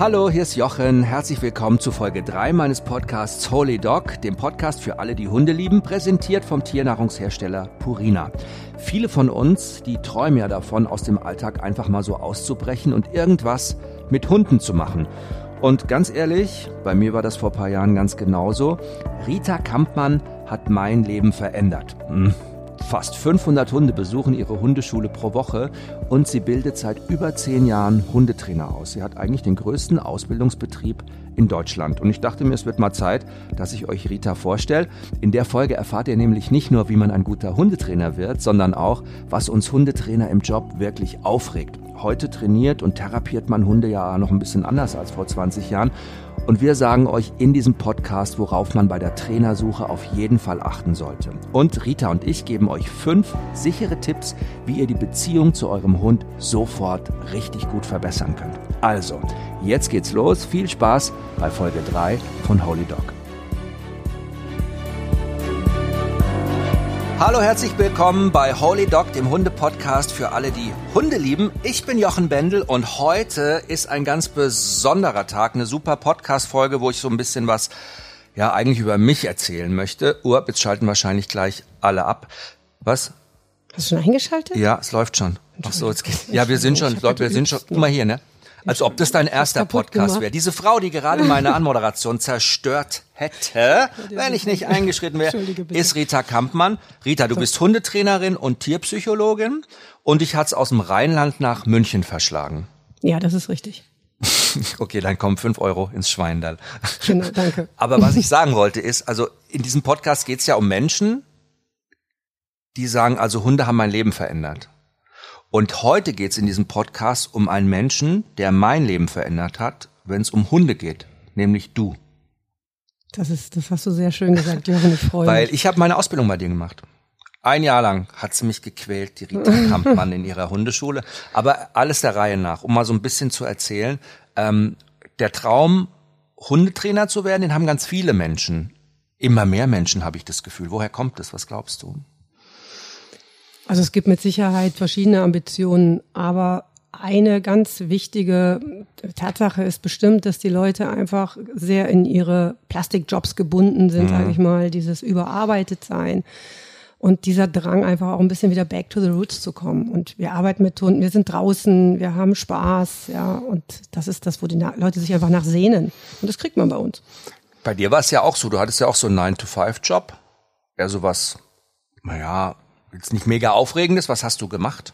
Hallo, hier ist Jochen. Herzlich willkommen zu Folge 3 meines Podcasts Holy Dog, dem Podcast für alle, die Hunde lieben, präsentiert vom Tiernahrungshersteller Purina. Viele von uns, die träumen ja davon, aus dem Alltag einfach mal so auszubrechen und irgendwas mit Hunden zu machen. Und ganz ehrlich, bei mir war das vor ein paar Jahren ganz genauso. Rita Kampmann hat mein Leben verändert. Hm. Fast 500 Hunde besuchen ihre Hundeschule pro Woche und sie bildet seit über zehn Jahren Hundetrainer aus. Sie hat eigentlich den größten Ausbildungsbetrieb in Deutschland. Und ich dachte mir, es wird mal Zeit, dass ich euch Rita vorstelle. In der Folge erfahrt ihr nämlich nicht nur, wie man ein guter Hundetrainer wird, sondern auch, was uns Hundetrainer im Job wirklich aufregt. Heute trainiert und therapiert man Hunde ja noch ein bisschen anders als vor 20 Jahren. Und wir sagen euch in diesem Podcast, worauf man bei der Trainersuche auf jeden Fall achten sollte. Und Rita und ich geben euch fünf sichere Tipps, wie ihr die Beziehung zu eurem Hund sofort richtig gut verbessern könnt. Also, jetzt geht's los. Viel Spaß bei Folge 3 von Holy Dog. Hallo, herzlich willkommen bei Holy Dog, dem Hunde-Podcast für alle, die Hunde lieben. Ich bin Jochen Bendel und heute ist ein ganz besonderer Tag, eine super Podcast-Folge, wo ich so ein bisschen was, ja, eigentlich über mich erzählen möchte. Uhr, jetzt schalten wahrscheinlich gleich alle ab. Was? Hast du schon eingeschaltet? Ja, es läuft schon. Ach so, jetzt geht. Ja, wir sind schon, wir sind schon. Guck mal hier, ne? Als ob das dein erster Podcast wäre. Diese Frau, die gerade meine Anmoderation zerstört hätte, wenn ich nicht eingeschritten wäre, ist Rita Kampmann. Rita, du bist Hundetrainerin und Tierpsychologin und dich hat's aus dem Rheinland nach München verschlagen. Ja, das ist richtig. okay, dann kommen fünf Euro ins Schweindal. Genau, danke. Aber was ich sagen wollte ist, also in diesem Podcast geht's ja um Menschen, die sagen, also Hunde haben mein Leben verändert. Und heute geht es in diesem Podcast um einen Menschen, der mein Leben verändert hat, wenn es um Hunde geht, nämlich du. Das ist, das hast du sehr schön gesagt, Jochen, ich freue mich. Weil ich habe meine Ausbildung bei dir gemacht. Ein Jahr lang hat sie mich gequält, die Rita Kampmann in ihrer Hundeschule. Aber alles der Reihe nach, um mal so ein bisschen zu erzählen. Ähm, der Traum, Hundetrainer zu werden, den haben ganz viele Menschen. Immer mehr Menschen habe ich das Gefühl. Woher kommt das? Was glaubst du? Also es gibt mit Sicherheit verschiedene Ambitionen, aber eine ganz wichtige Tatsache ist bestimmt, dass die Leute einfach sehr in ihre Plastikjobs gebunden sind, mhm. sage ich mal, dieses überarbeitet sein und dieser Drang einfach auch ein bisschen wieder back to the roots zu kommen. Und wir arbeiten mit Hunden, wir sind draußen, wir haben Spaß, ja, und das ist das, wo die Leute sich einfach nach sehnen. Und das kriegt man bei uns. Bei dir war es ja auch so, du hattest ja auch so einen 9-to-5-Job, ja sowas, naja, jetzt nicht mega aufregendes. Was hast du gemacht?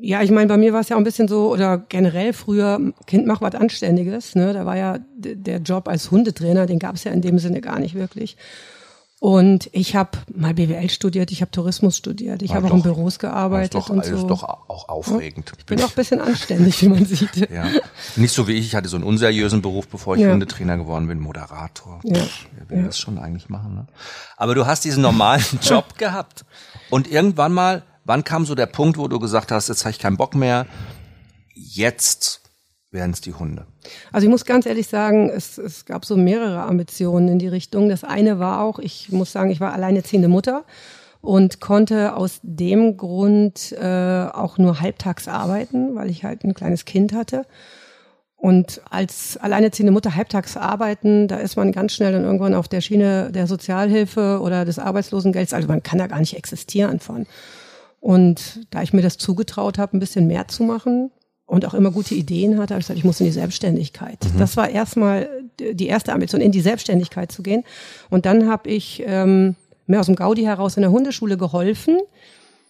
Ja, ich meine, bei mir war es ja auch ein bisschen so, oder generell früher, Kind macht was Anständiges. Ne? Da war ja der Job als Hundetrainer, den gab es ja in dem Sinne gar nicht wirklich. Und ich habe mal BWL studiert, ich habe Tourismus studiert, ich habe auch in Büros gearbeitet doch, und so. Das ist doch auch aufregend. Ich bin auch ein bisschen anständig, wie man sieht. ja. Nicht so wie ich, ich hatte so einen unseriösen Beruf, bevor ich ja. Hundetrainer geworden bin, Moderator. Ja. Wer will ja. das schon eigentlich machen? Ne? Aber du hast diesen normalen Job gehabt. Und irgendwann mal, wann kam so der Punkt, wo du gesagt hast, jetzt habe ich keinen Bock mehr, jetzt wären es die Hunde? Also ich muss ganz ehrlich sagen, es, es gab so mehrere Ambitionen in die Richtung. Das eine war auch, ich muss sagen, ich war alleinerziehende Mutter und konnte aus dem Grund äh, auch nur halbtags arbeiten, weil ich halt ein kleines Kind hatte. Und als alleinerziehende Mutter halbtags arbeiten, da ist man ganz schnell dann irgendwann auf der Schiene der Sozialhilfe oder des Arbeitslosengelds. Also man kann da gar nicht existieren von. Und da ich mir das zugetraut habe, ein bisschen mehr zu machen, und auch immer gute Ideen hatte, habe ich gesagt, ich muss in die Selbstständigkeit. Mhm. Das war erstmal die erste Ambition, in die Selbstständigkeit zu gehen. Und dann habe ich ähm, mir aus dem Gaudi heraus in der Hundeschule geholfen.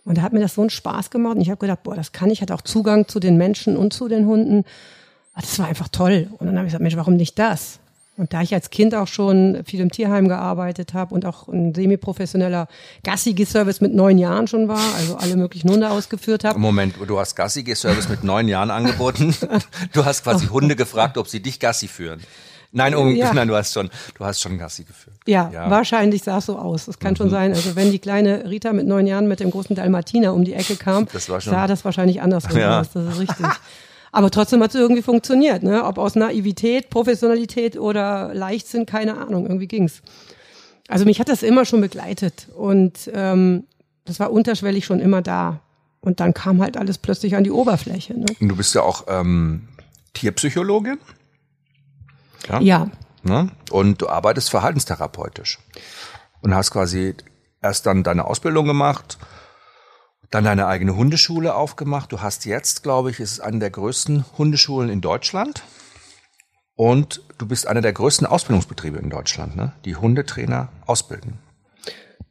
Und da hat mir das so einen Spaß gemacht. Und ich habe gedacht, boah, das kann ich. hatte auch Zugang zu den Menschen und zu den Hunden. Das war einfach toll. Und dann habe ich gesagt, Mensch, warum nicht das? Und da ich als Kind auch schon viel im Tierheim gearbeitet habe und auch ein semi-professioneller Gassigi-Service mit neun Jahren schon war, also alle möglichen Hunde ausgeführt habe. Moment, du hast Gassigi-Service mit neun Jahren angeboten. Du hast quasi Hunde gefragt, ob sie dich Gassi führen. Nein, um, ja. nein, du hast schon, du hast schon Gassi geführt. Ja, ja. wahrscheinlich sah es so aus. Das kann mhm. schon sein. Also wenn die kleine Rita mit neun Jahren mit dem großen Dalmatiner um die Ecke kam, das sah das wahrscheinlich anders ja. aus. Das ist richtig. Aber trotzdem hat es irgendwie funktioniert, ne? Ob aus Naivität, Professionalität oder Leichtsinn, keine Ahnung, irgendwie ging's. Also mich hat das immer schon begleitet und ähm, das war unterschwellig schon immer da. Und dann kam halt alles plötzlich an die Oberfläche. Ne? Du bist ja auch ähm, Tierpsychologin. Ja. Ja, Ne? Und du arbeitest verhaltenstherapeutisch. Und hast quasi erst dann deine Ausbildung gemacht, dann deine eigene Hundeschule aufgemacht. Du hast jetzt, glaube ich, ist es eine der größten Hundeschulen in Deutschland. Und du bist einer der größten Ausbildungsbetriebe in Deutschland, ne? die Hundetrainer ausbilden.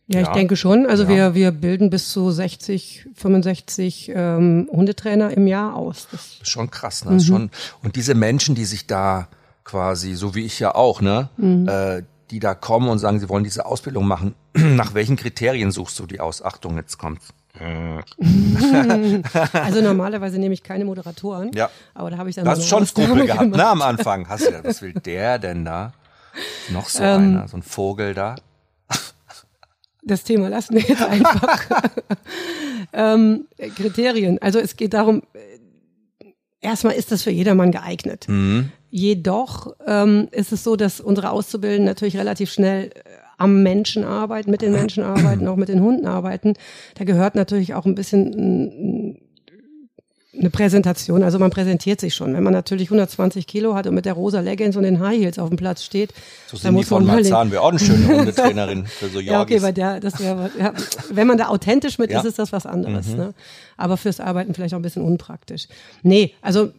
Ja, ich Ja. denke schon. Also Ja. wir, wir bilden bis zu 60, 65 ähm, Hundetrainer im Jahr aus. Das, ist schon krass, ne? Ist schon, und diese Menschen, die sich da quasi, so wie ich ja auch, ne, äh, die da kommen und sagen, sie wollen diese Ausbildung machen, nach welchen Kriterien suchst du die aus? Achtung, jetzt kommt's. Also normalerweise nehme ich keine Moderatoren. Ja. Aber da habe ich dann Du hast schon Skrupel gehabt, gemacht. ne, am Anfang. Hast du gedacht, was will der denn da? Noch so Ähm. einer, so ein Vogel da. Das Thema lassen wir jetzt einfach. ähm, Kriterien. Also es geht darum, äh, erstmal ist das für jedermann geeignet. Mhm. Jedoch ähm, ist es so, dass unsere Auszubildenden natürlich relativ schnell äh, am Menschen arbeiten, mit den Menschen arbeiten, auch mit den Hunden arbeiten. Da gehört natürlich auch ein bisschen eine Präsentation. Also man präsentiert sich schon. Wenn man natürlich 120 Kilo hat und mit der rosa Leggings und den High Heels auf dem Platz steht, So dann muss man von Marzahn. Wäre auch eine schöne Hundetrainerin für so ja, okay, Jorgis. weil der, das wäre, ja, wenn man da authentisch mit Ja. ist, ist das was anderes. Ne? Aber fürs Arbeiten vielleicht auch ein bisschen unpraktisch. Nee, also äh,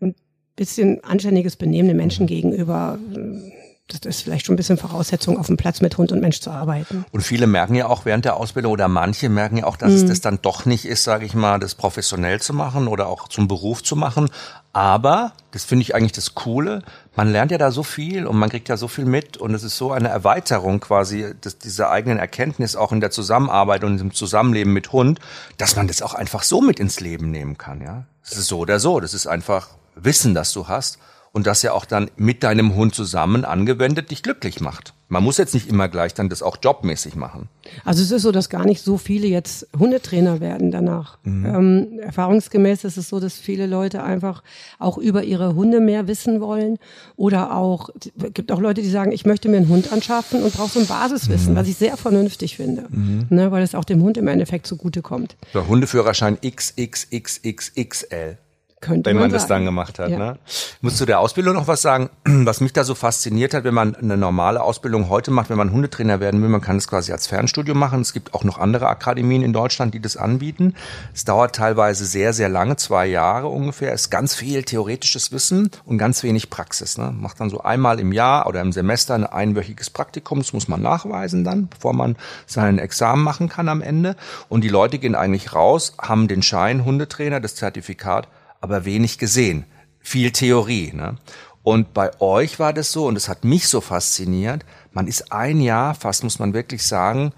ein bisschen anständiges Benehmen den Menschen gegenüber, äh, das ist vielleicht schon ein bisschen Voraussetzung, auf dem Platz mit Hund und Mensch zu arbeiten. Und viele merken ja auch während der Ausbildung oder manche merken ja auch, dass Mhm. es das dann doch nicht ist, sage ich mal, das professionell zu machen oder auch zum Beruf zu machen. Aber, das finde ich eigentlich das Coole, man lernt ja da so viel und man kriegt ja so viel mit und es ist so eine Erweiterung quasi des, dieser eigenen Erkenntnis auch in der Zusammenarbeit und im Zusammenleben mit Hund, dass man das auch einfach so mit ins Leben nehmen kann, ja. Das ist so oder so. Das ist einfach Wissen, das du hast und das ja auch dann mit deinem Hund zusammen angewendet dich glücklich macht. Man muss jetzt nicht immer gleich dann das auch jobmäßig machen. Also es ist so, dass gar nicht so viele jetzt Hundetrainer werden danach. Mhm. Ähm, erfahrungsgemäß ist es so, dass viele Leute einfach auch über ihre Hunde mehr wissen wollen oder auch, es gibt auch Leute, die sagen, ich möchte mir einen Hund anschaffen und brauche so ein Basiswissen, Mhm. was ich sehr vernünftig finde, ne, weil es auch dem Hund im Endeffekt zugutekommt. Der Hundeführerschein XXXXXL. Könnte Wenn man das sagen. dann gemacht hat. Ja. Ne? Ich muss zu der Ausbildung noch was sagen, was mich da so fasziniert hat, wenn man eine normale Ausbildung heute macht, wenn man Hundetrainer werden will, man kann das quasi als Fernstudium machen. Es gibt auch noch andere Akademien in Deutschland, die das anbieten. Es dauert teilweise sehr, sehr lange, zwei Jahre ungefähr. Es ist ganz viel theoretisches Wissen und ganz wenig Praxis. Ne? Macht dann so einmal im Jahr oder im Semester ein einwöchiges Praktikum. Das muss man nachweisen dann, bevor man sein Examen machen kann am Ende. Und die Leute gehen eigentlich raus, haben den Schein Hundetrainer, das Zertifikat, aber wenig gesehen. Viel Theorie. Ne? Und bei euch war das so, und das hat mich so fasziniert, man ist ein Jahr, fast muss man wirklich sagen,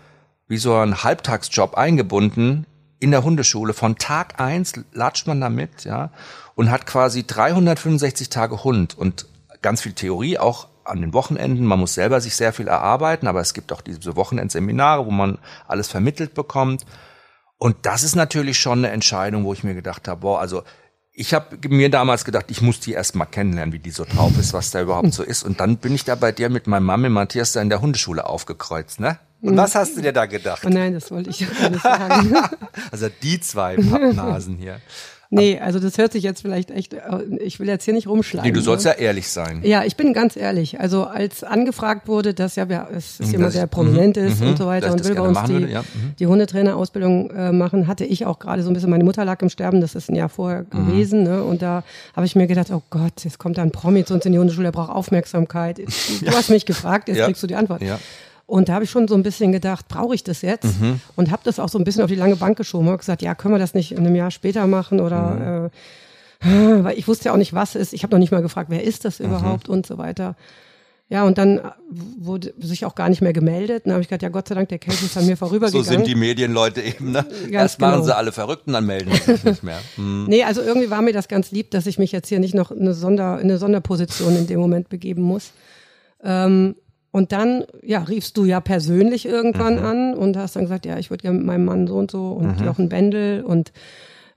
wie so ein Halbtagsjob eingebunden in der Hundeschule. Von Tag eins latscht man damit, ja, und hat quasi 365 Tage Hund und ganz viel Theorie auch an den Wochenenden. Man muss selber sich sehr viel erarbeiten, aber es gibt auch diese Wochenendseminare, wo man alles vermittelt bekommt. Und das ist natürlich schon eine Entscheidung, wo ich mir gedacht habe, boah, also ich habe mir damals gedacht, ich muss die erst mal kennenlernen, wie die so drauf ist, was da überhaupt so ist. Und dann bin ich da bei dir mit meinem Mami Matthias da in der Hundeschule aufgekreuzt, ne? Und was hast du dir da gedacht? Oh nein, das wollte ich gar nicht sagen. Also die zwei Pappnasen hier. Nee, also das hört sich jetzt vielleicht echt, äh, ich will jetzt hier nicht rumschlagen. Nee, du sollst ne? ja ehrlich sein. Ja, ich bin ganz ehrlich. Also als angefragt wurde, dass ja, es ist jemand, der prominent mhm, ist mhm, und so weiter und will bei uns die, würde, ja, mhm. die Hundetrainerausbildung äh, machen, hatte ich auch gerade so ein bisschen, meine Mutter lag im Sterben, das ist ein Jahr vorher Mhm. gewesen. Ne? Und da habe ich mir gedacht, oh Gott, jetzt kommt da ein Promi zu uns in die Hundeschule, der braucht Aufmerksamkeit. Du hast mich gefragt, jetzt Ja. kriegst du die Antwort. Ja. Und da habe ich schon so ein bisschen gedacht, brauche ich das jetzt? Mhm. Und habe das auch so ein bisschen auf die lange Bank geschoben. Habe gesagt, ja, können wir das nicht in einem Jahr später machen oder Mhm. äh, weil ich wusste ja auch nicht, was es ist. Ich habe noch nicht mal gefragt, wer ist Mhm. das überhaupt und so weiter. Ja, und dann wurde sich auch gar nicht mehr gemeldet. Dann habe ich gedacht, ja, Gott sei Dank, der Case ist an mir So vorübergegangen. sind die Medienleute eben, ne? Erst machen genau. sie alle verrückt und dann melden sie sich nicht mehr. Hm. Nee, also irgendwie war mir das ganz lieb, dass ich mich jetzt hier nicht noch in eine, Sonder, in eine Sonderposition in dem Moment begeben muss. Ähm, und dann, ja, riefst du ja persönlich irgendwann Mhm. an und hast dann gesagt, ja, ich würde gerne mit meinem Mann so und so und Jochen Bendel und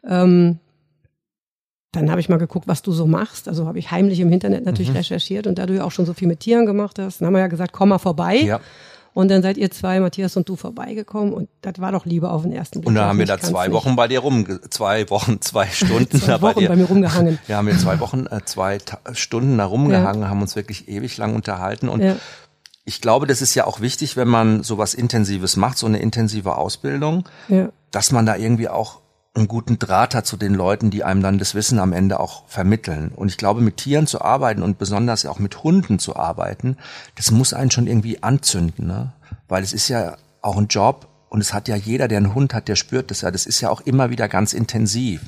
ähm, dann habe ich mal geguckt, was du so machst. Also habe ich heimlich im Internet natürlich Mhm. recherchiert und da du ja auch schon so viel mit Tieren gemacht hast, dann haben wir ja gesagt, komm mal vorbei. Ja. Und dann seid ihr zwei, Matthias und du, vorbeigekommen und das war doch Liebe auf den ersten Blick. Und dann haben wir da zwei Wochen bei dir rum, zwei Wochen, zwei Stunden zwei da bei Wochen dir. bei mir rumgehangen. Wir haben wir zwei Wochen, äh, zwei Ta Stunden da rumgehangen, haben uns wirklich ewig lang unterhalten und Ja. Ich glaube, das ist ja auch wichtig, wenn man sowas Intensives macht, so eine intensive Ausbildung, Ja. dass man da irgendwie auch einen guten Draht hat zu den Leuten, die einem dann das Wissen am Ende auch vermitteln. Und ich glaube, mit Tieren zu arbeiten und besonders auch mit Hunden zu arbeiten, das muss einen schon irgendwie anzünden, ne? Weil es ist ja auch ein Job und es hat ja jeder, der einen Hund hat, der spürt das ja. Das ist ja auch immer wieder ganz intensiv.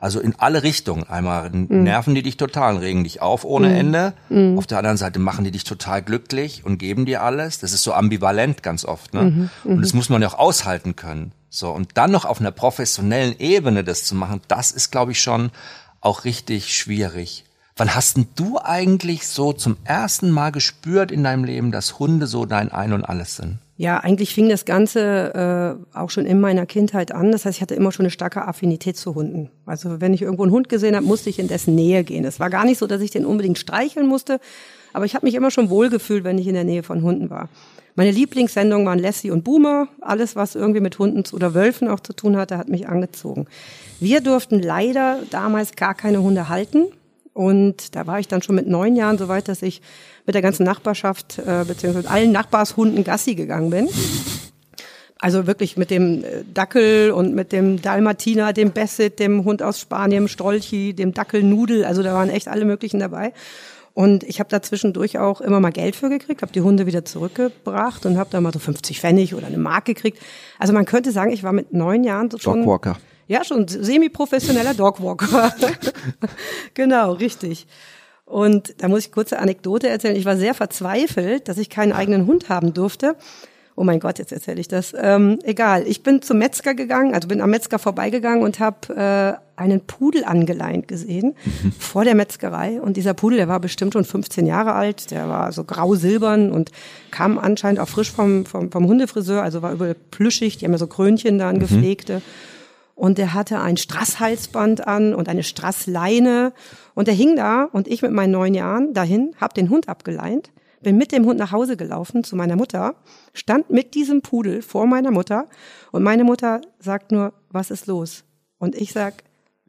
Also in alle Richtungen. Einmal nerven die dich total, regen dich auf ohne Ende. Auf der anderen Seite machen die dich total glücklich und geben dir alles. Das ist so ambivalent ganz oft. Ne? Und das muss man ja auch aushalten können. So und dann noch auf einer professionellen Ebene das zu machen, das ist, glaube ich, schon auch richtig schwierig. Wann hast denn du eigentlich so zum ersten Mal gespürt in deinem Leben, dass Hunde so dein Ein und Alles sind? Ja, eigentlich fing das Ganze äh, auch schon in meiner Kindheit an. Das heißt, ich hatte immer schon eine starke Affinität zu Hunden. Also wenn ich irgendwo einen Hund gesehen habe, musste ich in dessen Nähe gehen. Es war gar nicht so, dass ich den unbedingt streicheln musste, aber ich habe mich immer schon wohlgefühlt, wenn ich in der Nähe von Hunden war. Meine Lieblingssendungen waren Lassie und Boomer. Alles, was irgendwie mit Hunden oder Wölfen auch zu tun hatte, hat mich angezogen. Wir durften leider damals gar keine Hunde halten. Und da war ich dann schon mit neun Jahren so weit, dass ich mit der ganzen Nachbarschaft äh, beziehungsweise allen Nachbarshunden Gassi gegangen bin. Also wirklich mit dem äh, Dackel und mit dem Dalmatiner, dem Basset, dem Hund aus Spanien, dem Strolchi, dem Dackelnudel. Also da waren echt alle möglichen dabei. Und ich habe da zwischendurch auch immer mal Geld für gekriegt, habe die Hunde wieder zurückgebracht und habe da mal so 50 Pfennig oder eine Mark gekriegt. Also man könnte sagen, ich war mit neun Jahren schon Dogwalker. Ja, schon semi-professioneller Dogwalker. genau, richtig. Und da muss ich kurze Anekdote erzählen. Ich war sehr verzweifelt, dass ich keinen eigenen Hund haben durfte. Oh mein Gott, jetzt erzähle ich das. Ähm, egal, ich bin zum Metzger gegangen, also bin am Metzger vorbeigegangen und habe äh, einen Pudel angeleint gesehen vor der Metzgerei. Und dieser Pudel, der war bestimmt schon 15 Jahre alt, der war so grau-silbern und kam anscheinend auch frisch vom, vom, vom Hundefriseur, also war überall plüschig, die haben ja so Krönchen da, gepflegte. Und der hatte ein Strasshalsband an und eine Strassleine. Und der hing da und ich mit meinen neun Jahren dahin, hab den Hund abgeleint, bin mit dem Hund nach Hause gelaufen zu meiner Mutter, stand mit diesem Pudel vor meiner Mutter und meine Mutter sagt nur, was ist los? Und ich sag,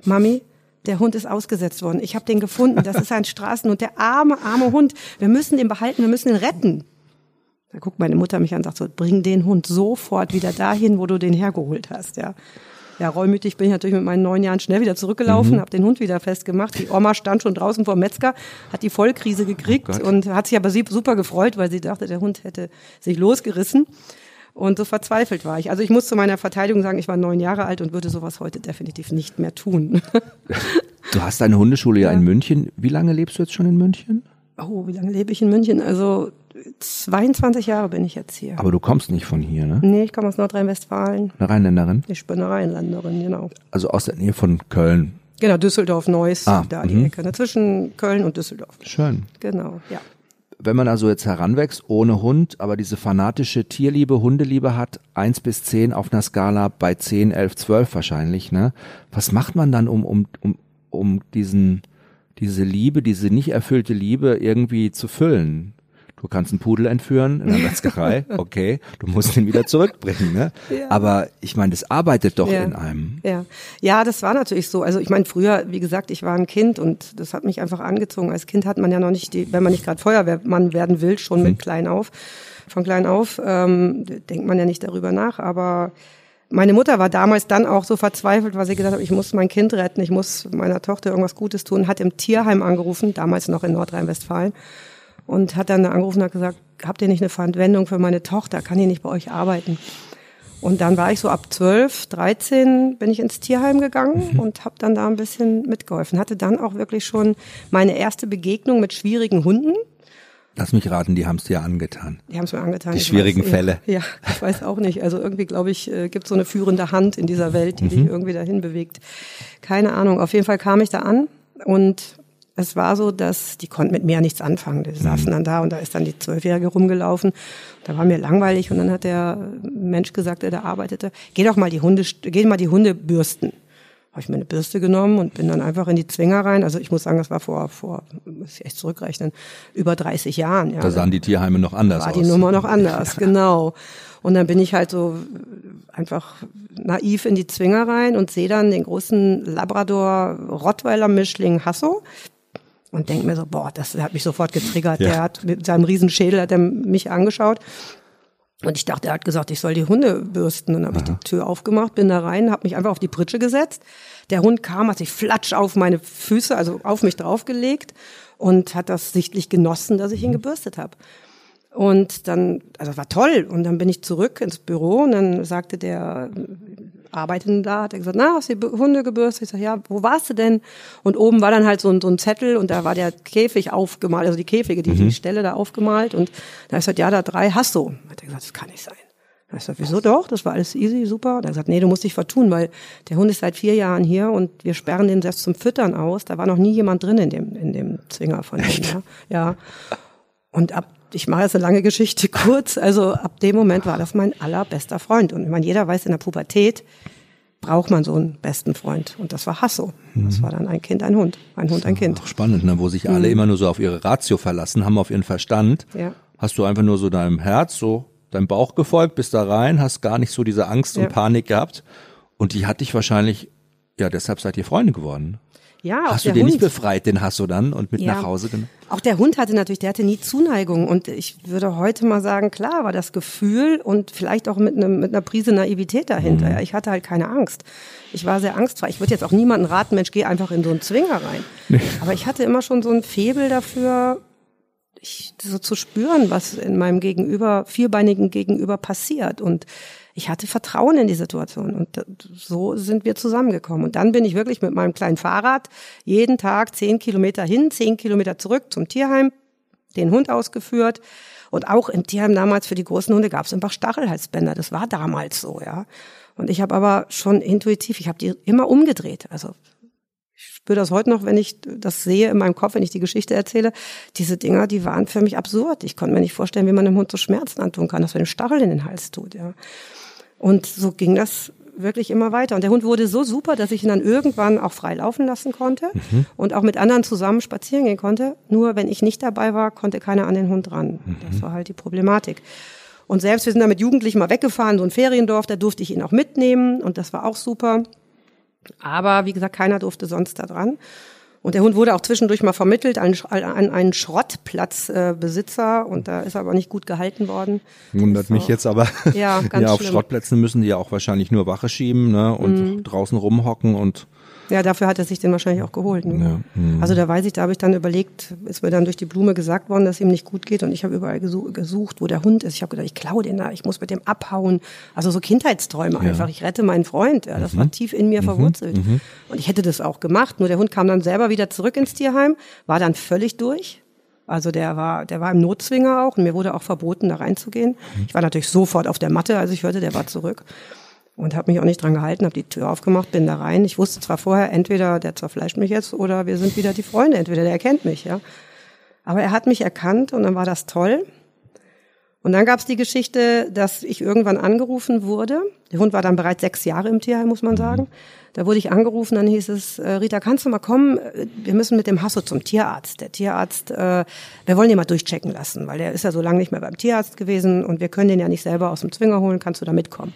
Mami, der Hund ist ausgesetzt worden. Ich habe den gefunden. Das ist ein Straßenhund. Der arme, arme Hund. Wir müssen den behalten. Wir müssen ihn retten. Da guckt meine Mutter mich an und sagt so, bring den Hund sofort wieder dahin, wo du den hergeholt hast, ja. Ja, reumütig bin ich natürlich mit meinen neun Jahren schnell wieder zurückgelaufen, Mhm. habe den Hund wieder festgemacht. Die Oma stand schon draußen vor dem Metzger, hat die Vollkrise gekriegt Oh und hat sich aber super gefreut, weil sie dachte, der Hund hätte sich losgerissen. Und so verzweifelt war ich. Also ich muss zu meiner Verteidigung sagen, ich war neun Jahre alt und würde sowas heute definitiv nicht mehr tun. Du hast deine Hundeschule ja, Ja. in München. Wie lange lebst du jetzt schon in München? Oh, wie lange lebe ich in München? Also 22 Jahre bin ich jetzt hier. Aber du kommst nicht von hier, ne? Nee, ich komme aus Nordrhein-Westfalen. Eine Rheinländerin? Ich bin eine Rheinländerin, genau. Also aus der Nähe von Köln. Genau, Düsseldorf, Neuss, Ah, da die mhm. Ecke. Ne? Zwischen Köln und Düsseldorf. Schön. Genau, ja. Wenn man also jetzt heranwächst ohne Hund, aber diese fanatische Tierliebe, Hundeliebe hat, eins bis zehn auf einer Skala bei zehn, elf, zwölf wahrscheinlich, ne? Was macht man dann, um, um, um, um diesen, diese Liebe, diese nicht erfüllte Liebe irgendwie zu füllen? Du kannst einen Pudel entführen in der Metzgerei, okay, du musst ihn wieder zurückbringen, ne? Ja. Aber ich meine, das arbeitet doch Ja. in einem. Ja, ja, das war natürlich so. Also ich meine, früher, wie gesagt, ich war ein Kind und das hat mich einfach angezogen. Als Kind hat man ja noch nicht, die, wenn man nicht gerade Feuerwehrmann werden will, schon mit klein auf, von klein auf, ähm, denkt man ja nicht darüber nach. Aber meine Mutter war damals dann auch so verzweifelt, weil sie gesagt hat, ich muss mein Kind retten, ich muss meiner Tochter irgendwas Gutes tun, hat im Tierheim angerufen, damals noch in Nordrhein-Westfalen und hat dann angerufen und hat gesagt, habt ihr nicht eine Verwendung für meine Tochter, kann die nicht bei euch arbeiten? Und dann war ich so ab 12, 13 bin ich ins Tierheim gegangen und habe dann da ein bisschen mitgeholfen. Hatte dann auch wirklich schon meine erste Begegnung mit schwierigen Hunden. Lass mich raten, die haben es dir angetan. Die haben es mir angetan. Die schwierigen weiß, Fälle. Ja, ich weiß auch nicht. Also irgendwie, glaube ich, äh, gibt so eine führende Hand in dieser Welt, die dich irgendwie dahin bewegt. Keine Ahnung. Auf jeden Fall kam ich da an und es war so, dass die konnten mit mir nichts anfangen. Die saßen dann da und da ist dann die Zwölfjährige rumgelaufen. Da war mir langweilig und dann hat der Mensch gesagt, der da arbeitete, geh doch mal die Hunde, geh mal die Hunde bürsten. habe ich mir eine Bürste genommen und bin dann einfach in die Zwinger rein. Also ich muss sagen, das war vor, vor muss ich echt zurückrechnen, über 30 Jahren. Ja. Da sahen die Tierheime noch anders war aus. War die Nummer noch anders, genau. Und dann bin ich halt so einfach naiv in die Zwinger rein und sehe dann den großen Labrador-Rottweiler-Mischling Hasso und denke mir so, boah, das hat mich sofort getriggert. Ja. Der hat mit seinem Riesenschädel hat er mich angeschaut und ich dachte, er hat gesagt, ich soll die Hunde bürsten. Dann habe ich die Tür aufgemacht, bin da rein, habe mich einfach auf die Pritsche gesetzt. Der Hund kam, hat sich flatsch auf meine Füße, also auf mich draufgelegt und hat das sichtlich genossen, dass ich ihn gebürstet habe. Und dann, also war toll. Und dann bin ich zurück ins Büro und dann sagte der Arbeitende da, hat er gesagt, na, hast du die Hunde gebürstet? Ich sag, ja, wo warst du denn? Und oben war dann halt so ein, so ein Zettel und da war der Käfig aufgemalt, also die Käfige, die, mhm. die Stelle da aufgemalt. Und da habe ich gesagt, ja, da drei hast du. Hat er gesagt, das kann nicht sein. Da ich gesagt, wieso doch? Das war alles easy, super. Da hat er gesagt, nee, du musst dich vertun, weil der Hund ist seit vier Jahren hier und wir sperren den selbst zum Füttern aus. Da war noch nie jemand drin in dem, in dem Zwinger von ihm. Ja. ja. Und ab ich mache jetzt eine lange Geschichte kurz. Also ab dem Moment war das mein allerbester Freund. Und ich meine, jeder weiß, in der Pubertät braucht man so einen besten Freund. Und das war Hasso. Das mhm. war dann ein Kind, ein Hund. Ein Hund, ein Kind. Auch spannend, ne? wo sich alle mhm. immer nur so auf ihre Ratio verlassen, haben auf ihren Verstand. Ja. Hast du einfach nur so deinem Herz, so deinem Bauch gefolgt, bist da rein, hast gar nicht so diese Angst und Panik gehabt. Und die hat dich wahrscheinlich, ja, deshalb seid ihr Freunde geworden. Ja, Hast du den Hund. nicht befreit, den Hasso dann und mit ja. nach Hause genommen? Auch der Hund hatte natürlich, der hatte nie Zuneigung und ich würde heute mal sagen, klar war das Gefühl und vielleicht auch mit, einem, mit einer Prise Naivität dahinter. Mhm. Ich hatte halt keine Angst. Ich war sehr angstfrei. Ich würde jetzt auch niemanden raten, Mensch, geh einfach in so einen Zwinger rein. Nee. Aber ich hatte immer schon so ein Febel dafür, ich, so zu spüren, was in meinem Gegenüber, vierbeinigen Gegenüber passiert und ich hatte Vertrauen in die Situation und so sind wir zusammengekommen. Und dann bin ich wirklich mit meinem kleinen Fahrrad jeden Tag zehn Kilometer hin, zehn Kilometer zurück zum Tierheim, den Hund ausgeführt. Und auch im Tierheim damals für die großen Hunde gab es einfach Stachelhalsbänder. Das war damals so, ja. Und ich habe aber schon intuitiv, ich habe die immer umgedreht. Also ich spüre das heute noch, wenn ich das sehe in meinem Kopf, wenn ich die Geschichte erzähle. Diese Dinger, die waren für mich absurd. Ich konnte mir nicht vorstellen, wie man einem Hund so Schmerzen antun kann, dass man den Stachel in den Hals tut, ja. Und so ging das wirklich immer weiter. Und der Hund wurde so super, dass ich ihn dann irgendwann auch frei laufen lassen konnte mhm. und auch mit anderen zusammen spazieren gehen konnte. Nur wenn ich nicht dabei war, konnte keiner an den Hund ran. Mhm. Das war halt die Problematik. Und selbst wir sind da mit Jugendlichen mal weggefahren, so ein Feriendorf, da durfte ich ihn auch mitnehmen und das war auch super. Aber wie gesagt, keiner durfte sonst da dran. Und der Hund wurde auch zwischendurch mal vermittelt an, an einen Schrottplatzbesitzer äh, und da ist er aber nicht gut gehalten worden. Wundert mich jetzt aber. Ja, ganz ja auf schlimm. Schrottplätzen müssen die ja auch wahrscheinlich nur Wache schieben ne, und mhm. draußen rumhocken und ja, dafür hat er sich den wahrscheinlich auch geholt. Ne? Ja, mhm. also da weiß ich, da habe ich dann überlegt, ist mir dann durch die Blume gesagt worden, dass ihm nicht gut geht und ich habe überall gesucht, wo der Hund ist. Ich habe gedacht, ich klaue den da, ich muss mit dem abhauen. Also so Kindheitsträume ja. einfach. Ich rette meinen Freund. Ja, das mhm. war tief in mir mhm. verwurzelt. Mhm. Und ich hätte das auch gemacht. Nur der Hund kam dann selber wieder zurück ins Tierheim, war dann völlig durch. Also der war, der war im Notzwinger auch und mir wurde auch verboten, da reinzugehen. Mhm. Ich war natürlich sofort auf der Matte, als ich hörte, der war zurück und habe mich auch nicht dran gehalten, habe die Tür aufgemacht, bin da rein. Ich wusste zwar vorher, entweder der zerfleischt mich jetzt oder wir sind wieder die Freunde, entweder der erkennt mich, ja. Aber er hat mich erkannt und dann war das toll. Und dann gab es die Geschichte, dass ich irgendwann angerufen wurde. Der Hund war dann bereits sechs Jahre im Tierheim, muss man sagen. Da wurde ich angerufen, dann hieß es, äh, Rita, kannst du mal kommen? Wir müssen mit dem Hasso zum Tierarzt. Der Tierarzt, äh, wir wollen den mal durchchecken lassen, weil der ist ja so lange nicht mehr beim Tierarzt gewesen und wir können den ja nicht selber aus dem Zwinger holen. Kannst du da mitkommen?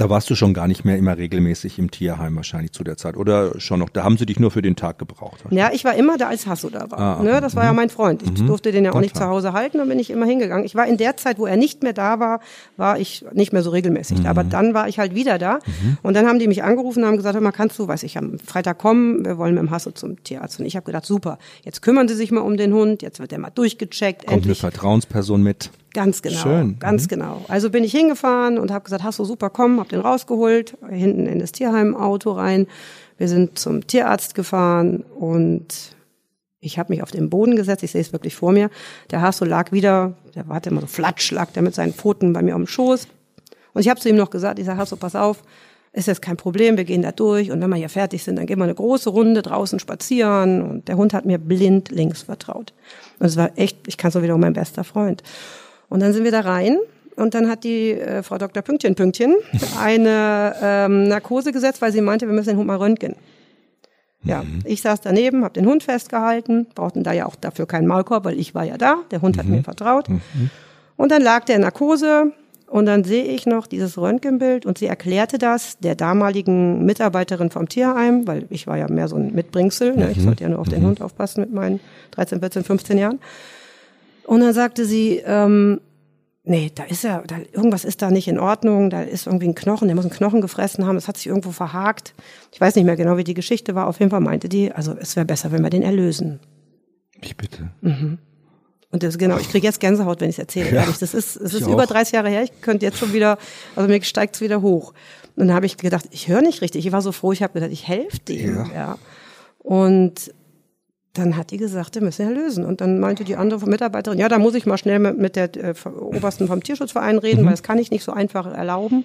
Da warst du schon gar nicht mehr immer regelmäßig im Tierheim wahrscheinlich zu der Zeit. Oder schon noch, da haben sie dich nur für den Tag gebraucht. Ja, ich war immer da, als Hasso da war. Ah, ne, das war ja mhm. mein Freund. Ich mhm. durfte den ja auch nicht zu Hause halten, dann bin ich immer hingegangen. Ich war in der Zeit, wo er nicht mehr da war, war ich nicht mehr so regelmäßig. Mhm. Aber dann war ich halt wieder da. Mhm. Und dann haben die mich angerufen und haben gesagt, hör mal, kannst du, weiß ich, am Freitag kommen, wir wollen mit dem Hasso zum Tierarzt. Und ich habe gedacht, super, jetzt kümmern sie sich mal um den Hund, jetzt wird der mal durchgecheckt. Kommt endlich. eine Vertrauensperson mit. Ganz genau. Schön. Ganz mhm. genau. Also bin ich hingefahren und habe gesagt, hast du super, komm, hab den rausgeholt, hinten in das Tierheim-Auto rein. Wir sind zum Tierarzt gefahren und ich habe mich auf den Boden gesetzt, ich sehe es wirklich vor mir. Der Hasso lag wieder, der war immer so flatsch, lag der mit seinen Pfoten bei mir am Schoß. Und ich habe zu ihm noch gesagt, ich sage, Hasso, pass auf, ist jetzt kein Problem, wir gehen da durch und wenn wir hier fertig sind, dann gehen wir eine große Runde draußen spazieren und der Hund hat mir blind links vertraut. Und es war echt, ich kann so wieder mein bester Freund. Und dann sind wir da rein Und dann hat die äh, Frau Dr. Pünktchen Pünktchen eine ähm, Narkose gesetzt, weil sie meinte, wir müssen den Hund mal röntgen. Ja, mhm. ich saß daneben, habe den Hund festgehalten, brauchten da ja auch dafür keinen Maulkorb, weil ich war ja da, der Hund mhm. hat mir vertraut. Mhm. Und dann lag der in Narkose und dann sehe ich noch dieses Röntgenbild und sie erklärte das der damaligen Mitarbeiterin vom Tierheim, weil ich war ja mehr so ein Mitbringsel, ne? ich mhm. sollte ja nur auf den mhm. Hund aufpassen mit meinen 13, 14, 15 Jahren. Und dann sagte sie, ähm, nee, da ist ja, da, irgendwas ist da nicht in Ordnung, da ist irgendwie ein Knochen, der muss einen Knochen gefressen haben, das hat sich irgendwo verhakt. Ich weiß nicht mehr genau, wie die Geschichte war, auf jeden Fall meinte die, also es wäre besser, wenn wir den erlösen. Ich bitte. Mhm. Und das genau, ich kriege jetzt Gänsehaut, wenn ich es erzähle. Ja, ehrlich. Das ist, es ist über 30 Jahre her. Ich könnte jetzt schon wieder, also mir steigt es wieder hoch. Und dann habe ich gedacht, ich höre nicht richtig. Ich war so froh, ich habe gedacht, ich helfe dem. Ja. ja. Und dann hat die gesagt, wir müssen ja lösen. Und dann meinte die andere Mitarbeiterin, ja, da muss ich mal schnell mit, der äh, Obersten vom Tierschutzverein reden, mhm. weil das kann ich nicht so einfach erlauben.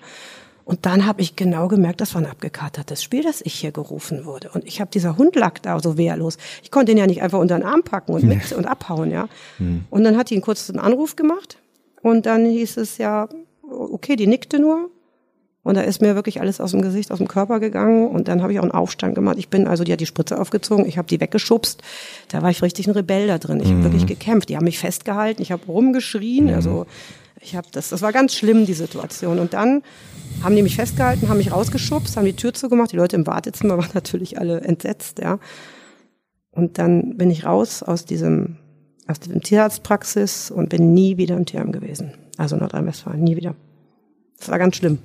Und dann habe ich genau gemerkt, das war ein abgekatertes Spiel, dass ich hier gerufen wurde. Und ich habe dieser Hund lag da so wehrlos. Ich konnte ihn ja nicht einfach unter den Arm packen und mit und abhauen, ja. Mhm. Und dann hat die einen kurzen Anruf gemacht und dann hieß es ja, okay, die nickte nur. Und da ist mir wirklich alles aus dem Gesicht, aus dem Körper gegangen. Und dann habe ich auch einen Aufstand gemacht. Ich bin, also die hat die Spritze aufgezogen, ich habe die weggeschubst. Da war ich richtig ein Rebell da drin. Ich mhm. habe wirklich gekämpft. Die haben mich festgehalten, ich habe rumgeschrien. Mhm. Also ich habe das, das war ganz schlimm, die Situation. Und dann haben die mich festgehalten, haben mich rausgeschubst, haben die Tür zugemacht. Die Leute im Wartezimmer waren natürlich alle entsetzt, ja. Und dann bin ich raus aus diesem, aus diesem Tierarztpraxis und bin nie wieder im Tierheim gewesen. Also Nordrhein-Westfalen, nie wieder. Das war ganz schlimm.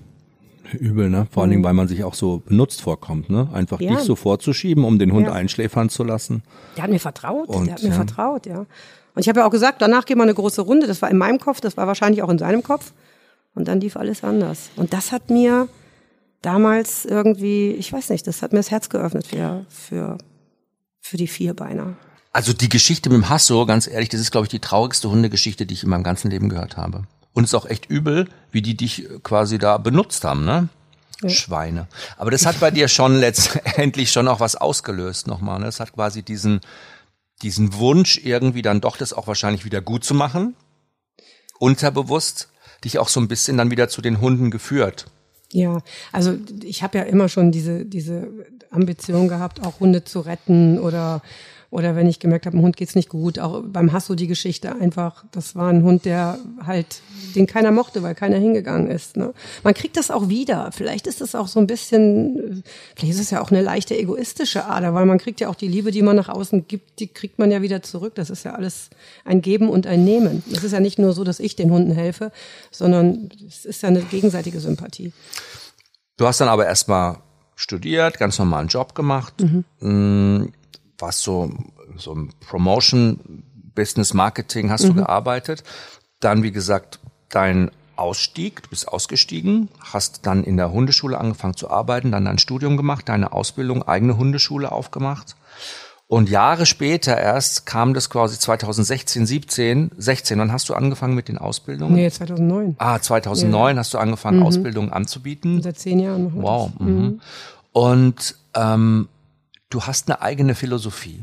Übel, ne? Vor allen Dingen, mhm. weil man sich auch so benutzt vorkommt, ne? Einfach ja. dich so vorzuschieben, um den Hund ja. einschläfern zu lassen. Der hat mir vertraut, und, der hat mir ja. vertraut, ja. Und ich habe ja auch gesagt, danach gehen wir eine große Runde. Das war in meinem Kopf, das war wahrscheinlich auch in seinem Kopf. Und dann lief alles anders. Und das hat mir damals irgendwie, ich weiß nicht, das hat mir das Herz geöffnet für, für, für die Vierbeiner. Also die Geschichte mit dem Hasso, ganz ehrlich, das ist, glaube ich, die traurigste Hundegeschichte, die ich in meinem ganzen Leben gehört habe. Und es ist auch echt übel, wie die dich quasi da benutzt haben, ne? Ja. Schweine. Aber das hat bei dir schon letztendlich schon auch was ausgelöst nochmal. Ne? Das hat quasi diesen, diesen Wunsch irgendwie dann doch das auch wahrscheinlich wieder gut zu machen. Unterbewusst dich auch so ein bisschen dann wieder zu den Hunden geführt. Ja, also ich habe ja immer schon diese, diese Ambition gehabt, auch Hunde zu retten oder oder wenn ich gemerkt habe, dem Hund geht's nicht gut, auch beim Hasso die Geschichte einfach, das war ein Hund, der halt, den keiner mochte, weil keiner hingegangen ist. Ne? Man kriegt das auch wieder. Vielleicht ist das auch so ein bisschen, vielleicht ist es ja auch eine leichte egoistische Ader, weil man kriegt ja auch die Liebe, die man nach außen gibt, die kriegt man ja wieder zurück. Das ist ja alles ein Geben und ein Nehmen. Es ist ja nicht nur so, dass ich den Hunden helfe, sondern es ist ja eine gegenseitige Sympathie. Du hast dann aber erstmal studiert, ganz normalen Job gemacht. Mhm. Was so, so ein Promotion, Business Marketing hast mhm. du gearbeitet. Dann, wie gesagt, dein Ausstieg, du bist ausgestiegen, hast dann in der Hundeschule angefangen zu arbeiten, dann dein Studium gemacht, deine Ausbildung, eigene Hundeschule aufgemacht. Und Jahre später erst kam das quasi 2016, 17, 16. Wann hast du angefangen mit den Ausbildungen? Nee, 2009. Ah, 2009 ja. hast du angefangen, mhm. Ausbildungen anzubieten. Seit zehn Jahren. Wow. Mhm. mhm. Und ähm, du hast eine eigene Philosophie,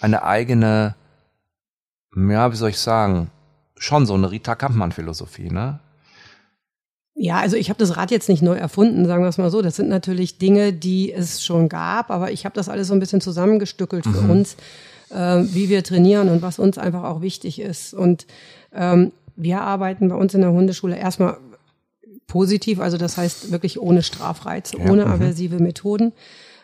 eine eigene, ja, wie soll ich sagen, schon so eine Rita Kampmann-Philosophie, ne? Ja, also ich habe das Rad jetzt nicht neu erfunden, sagen wir es mal so. Das sind natürlich Dinge, die es schon gab, aber ich habe das alles so ein bisschen zusammengestückelt für mhm. uns, äh, wie wir trainieren und was uns einfach auch wichtig ist. Und ähm, wir arbeiten bei uns in der Hundeschule erstmal positiv, also das heißt wirklich ohne Strafreize, ja, ohne mhm. aversive Methoden.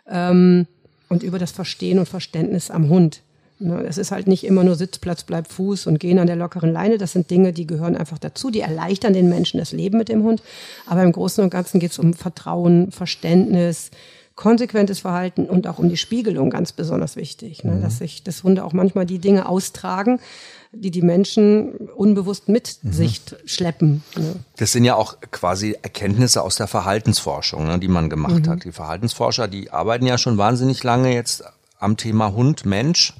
Ähm, und über das Verstehen und Verständnis am Hund. Ne, es ist halt nicht immer nur Sitzplatz, bleib Fuß und gehen an der lockeren Leine. Das sind Dinge, die gehören einfach dazu. Die erleichtern den Menschen das Leben mit dem Hund. Aber im Großen und Ganzen geht es um Vertrauen, Verständnis, konsequentes Verhalten und auch um die Spiegelung ganz besonders wichtig. Ne? Mhm. Dass sich das Hunde auch manchmal die Dinge austragen, die die Menschen unbewusst mit mhm. sich schleppen. Ne? Das sind ja auch quasi Erkenntnisse aus der Verhaltensforschung, ne, die man gemacht mhm. hat. Die Verhaltensforscher, die arbeiten ja schon wahnsinnig lange jetzt am Thema Hund, Mensch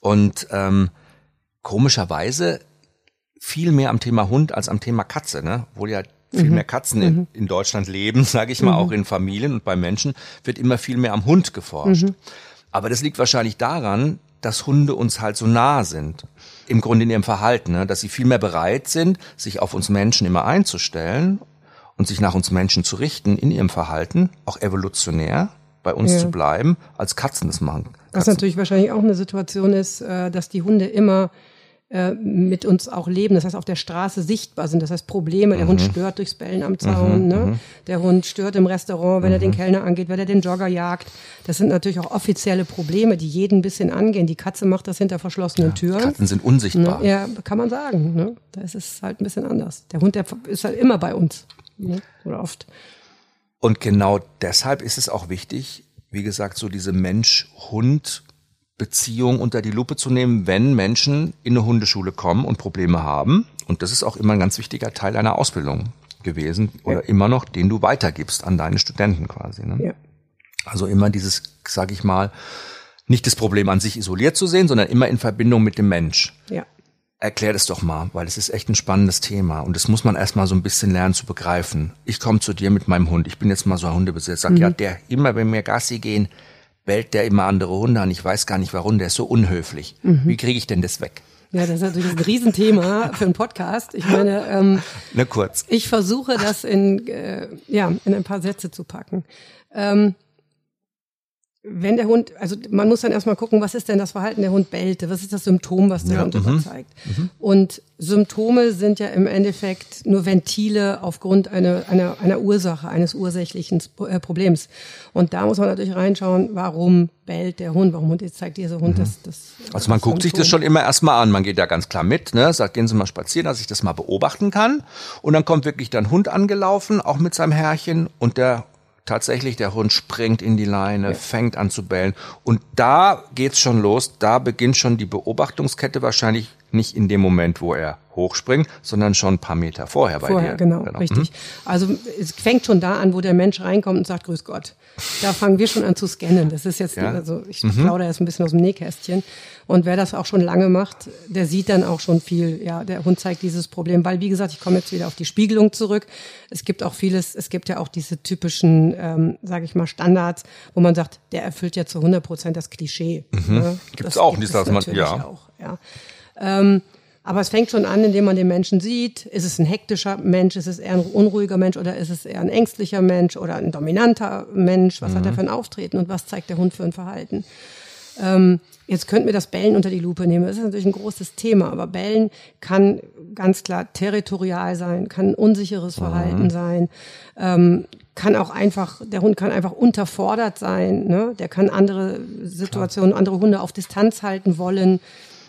und ähm, komischerweise viel mehr am Thema Hund als am Thema Katze, ne? Obwohl ja viel mhm. mehr Katzen in, mhm. in Deutschland leben, sage ich mal, mhm. auch in Familien und bei Menschen wird immer viel mehr am Hund geforscht. Mhm. Aber das liegt wahrscheinlich daran, dass Hunde uns halt so nah sind. Im Grunde in ihrem Verhalten, ne? dass sie viel mehr bereit sind, sich auf uns Menschen immer einzustellen und sich nach uns Menschen zu richten in ihrem Verhalten, auch evolutionär bei uns ja. zu bleiben, als Katzen das machen. Katzen. Was natürlich wahrscheinlich auch eine Situation ist, äh, dass die Hunde immer äh, mit uns auch leben, das heißt auf der Straße sichtbar sind. Das heißt Probleme, der mhm. Hund stört durchs Bellen am Zaun, mhm. ne? Mhm. der Hund stört im Restaurant, wenn mhm. er den mhm. Kellner angeht, wenn er den Jogger jagt. Das sind natürlich auch offizielle Probleme, die jeden ein bisschen angehen. Die Katze macht das hinter verschlossenen ja, Türen. Katzen sind unsichtbar. Ne? Ja, kann man sagen. Ne? Da ist es halt ein bisschen anders. Der Hund, der ist halt immer bei uns. Ne? Oder oft. Und genau deshalb ist es auch wichtig, wie gesagt, so diese Mensch-Hund- Beziehung unter die Lupe zu nehmen, wenn Menschen in eine Hundeschule kommen und Probleme haben. Und das ist auch immer ein ganz wichtiger Teil einer Ausbildung gewesen oder ja. immer noch, den du weitergibst an deine Studenten quasi. Ne? Ja. Also immer dieses, sag ich mal, nicht das Problem an sich isoliert zu sehen, sondern immer in Verbindung mit dem Mensch. Ja. Erklär das doch mal, weil es ist echt ein spannendes Thema und das muss man erstmal so ein bisschen lernen zu begreifen. Ich komme zu dir mit meinem Hund, ich bin jetzt mal so ein Hundebesitzer, sag, mhm. ja, der immer, wenn wir Gassi gehen, bellt der immer andere Hunde an. Ich weiß gar nicht warum, der ist so unhöflich. Mhm. Wie kriege ich denn das weg? Ja, das ist natürlich ein Riesenthema für einen Podcast. Ich meine, ähm, ne kurz. Ich versuche das in äh, ja in ein paar Sätze zu packen. Ähm, wenn der Hund, also man muss dann erstmal gucken, was ist denn das Verhalten der Hund bellte, was ist das Symptom, was der ja, Hund mhm. überzeigt. Mhm. Und Symptome sind ja im Endeffekt nur Ventile aufgrund einer, einer, einer Ursache, eines ursächlichen äh, Problems. Und da muss man natürlich reinschauen, warum bellt der Hund, warum zeigt dieser Hund mhm. das, das. Also man das guckt Symptom. sich das schon immer erstmal an, man geht da ganz klar mit, ne? sagt, gehen Sie mal spazieren, dass ich das mal beobachten kann. Und dann kommt wirklich der Hund angelaufen, auch mit seinem Herrchen, und der tatsächlich der Hund springt in die Leine, ja. fängt an zu bellen. Und da geht's schon los, da beginnt schon die Beobachtungskette wahrscheinlich nicht in dem Moment, wo er hochspringt, sondern schon ein paar Meter vorher bei vorher, dir. Genau, genau, richtig. Mhm. Also es fängt schon da an, wo der Mensch reinkommt und sagt, Grüß Gott. Da fangen wir schon an zu scannen. Das ist jetzt, ja. also ich mhm. plaudere jetzt ein bisschen aus dem Nähkästchen. Und wer das auch schon lange macht, der sieht dann auch schon viel, ja, der Hund zeigt dieses Problem. Weil, wie gesagt, ich komme jetzt wieder auf die Spiegelung zurück. Es gibt auch vieles, es gibt ja auch diese typischen, ähm, sage ich mal, Standards, wo man sagt, der erfüllt ja zu 100 Prozent das Klischee. Mhm. Ne? Gibt es auch, gibt es man, ja. Auch, ja. Ähm, aber es fängt schon an, indem man den Menschen sieht. Ist es ein hektischer Mensch? Ist es eher ein unruhiger Mensch? Oder ist es eher ein ängstlicher Mensch? Oder ein dominanter Mensch? Was mhm. hat er für ein Auftreten? Und was zeigt der Hund für ein Verhalten? Ähm, jetzt könnten wir das Bellen unter die Lupe nehmen. Das ist natürlich ein großes Thema. Aber Bellen kann ganz klar territorial sein, kann ein unsicheres Verhalten mhm. sein, ähm, kann auch einfach, der Hund kann einfach unterfordert sein. Ne? Der kann andere Situationen, klar. andere Hunde auf Distanz halten wollen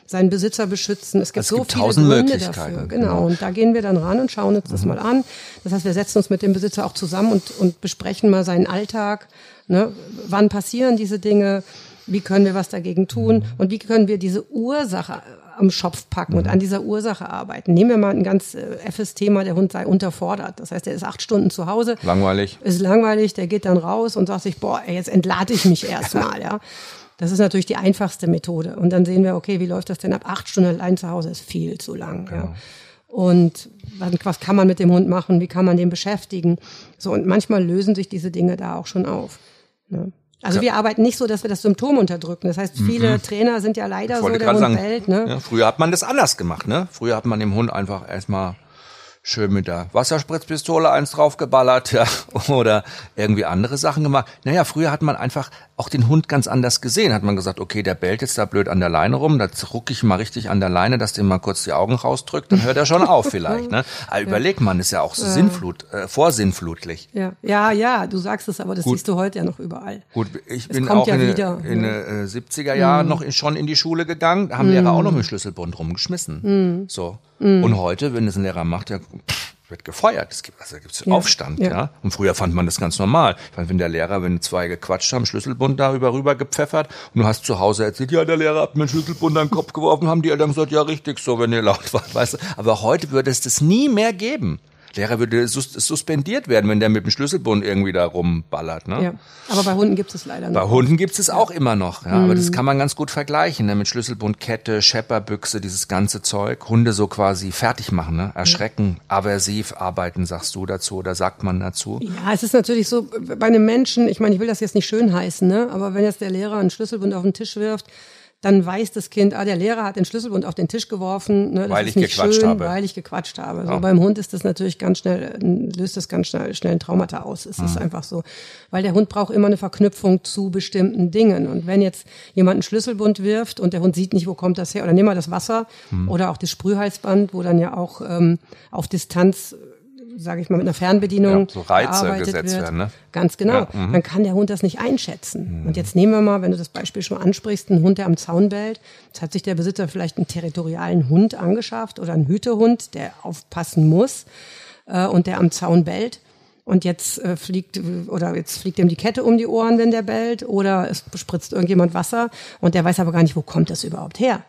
seinen Besitzer beschützen. Es gibt es so gibt viele Gründe dafür. Genau. Und da gehen wir dann ran und schauen uns das mhm. mal an. Das heißt, wir setzen uns mit dem Besitzer auch zusammen und, und besprechen mal seinen Alltag. Ne? Wann passieren diese Dinge? Wie können wir was dagegen tun? Mhm. Und wie können wir diese Ursache am Schopf packen mhm. und an dieser Ursache arbeiten. Nehmen wir mal ein ganz äh, effes Thema, der Hund sei unterfordert. Das heißt, er ist acht Stunden zu Hause. Langweilig. Ist langweilig, der geht dann raus und sagt sich, boah, jetzt entlade ich mich erstmal, ja. Das ist natürlich die einfachste Methode. Und dann sehen wir, okay, wie läuft das denn ab? Acht Stunden allein zu Hause ist viel zu lang. Genau. Ja. Und was kann man mit dem Hund machen? Wie kann man den beschäftigen? So, und manchmal lösen sich diese Dinge da auch schon auf. Ne? Also ja. wir arbeiten nicht so, dass wir das Symptom unterdrücken. Das heißt, viele mhm. Trainer sind ja leider so, der Hund sagen, bellt. Ne? Ja, früher hat man das anders gemacht. Ne? Früher hat man dem Hund einfach erstmal schön mit der Wasserspritzpistole eins draufgeballert, ja, oder irgendwie andere Sachen gemacht. Naja, früher hat man einfach auch den Hund ganz anders gesehen. Hat man gesagt, okay, der bellt jetzt da blöd an der Leine rum, da rucke ich mal richtig an der Leine, dass der mal kurz die Augen rausdrückt, dann hört er schon auf vielleicht. Ne? Aber ja. überleg man, ist ja auch so ja. sinnflut, äh, vorsinnflutlich. Ja, ja, ja, du sagst es, aber das Gut. siehst du heute ja noch überall. Gut, ich es bin auch ja in, wieder, in ja. äh, 70er Jahren mhm. noch schon in die Schule gegangen, da haben mhm. Lehrer auch noch mit Schlüsselbund rumgeschmissen. Mhm. So. Mhm. Und heute, wenn es ein Lehrer macht, ja, pff, wird gefeuert. Es gibt, also gibt's ja, Aufstand, ja. ja. Und früher fand man das ganz normal. Ich meine, wenn der Lehrer, wenn zwei gequatscht haben, Schlüsselbund darüber rüber gepfeffert und du hast zu Hause erzählt, ja, der Lehrer hat mir einen Schlüsselbund an den Kopf geworfen, haben die Eltern gesagt, ja, richtig so, wenn ihr laut wart, weißt du. Aber heute würde es das nie mehr geben. Lehrer würde sus suspendiert werden, wenn der mit dem Schlüsselbund irgendwie da rumballert. Ne? Ja, aber bei Hunden gibt es leider noch. Bei Hunden gibt es auch immer noch, ja, mhm. aber das mhm. kann man ganz gut vergleichen, ne? mit Schlüsselbund, Kette, Schepperbüchse, dieses ganze Zeug. Hunde so quasi fertig machen, ne? erschrecken, ja. aversiv arbeiten, sagst du dazu oder sagt man dazu? Ja, es ist natürlich so, bei einem Menschen, ich meine, ich will das jetzt nicht schön heißen, ne? aber wenn jetzt der Lehrer einen Schlüsselbund auf den Tisch wirft, dann weiß das Kind, ah, der Lehrer hat den Schlüsselbund auf den Tisch geworfen, ne, das weil ist ich nicht gequatscht schön, habe. weil ich gequatscht habe. So Ja. beim Hund ist das natürlich ganz schnell, löst das ganz schnell, schnell ein Traumata aus. Es Mhm. ist einfach so. Weil der Hund braucht immer eine Verknüpfung zu bestimmten Dingen. Und wenn jetzt jemand einen Schlüsselbund wirft und der Hund sieht nicht, wo kommt das her, oder nimm mal das Wasser Mhm. oder auch das Sprühhalsband, wo dann ja auch ähm, auf Distanz sage ich mal, mit einer Fernbedienung Ja, so Reize gesetzt wird. werden, ne? Ganz genau. Ja, mhm. dann kann der Hund das nicht einschätzen. Und jetzt nehmen wir mal, wenn du das Beispiel schon ansprichst, einen Hund, der am Zaun bellt. Jetzt hat sich der Besitzer vielleicht einen territorialen Hund angeschafft oder einen Hütehund, der aufpassen muss äh, und der am Zaun bellt. Und jetzt äh, fliegt oder jetzt fliegt ihm die Kette um die Ohren, wenn der bellt, oder es spritzt irgendjemand Wasser und der weiß aber gar nicht, wo kommt das überhaupt her.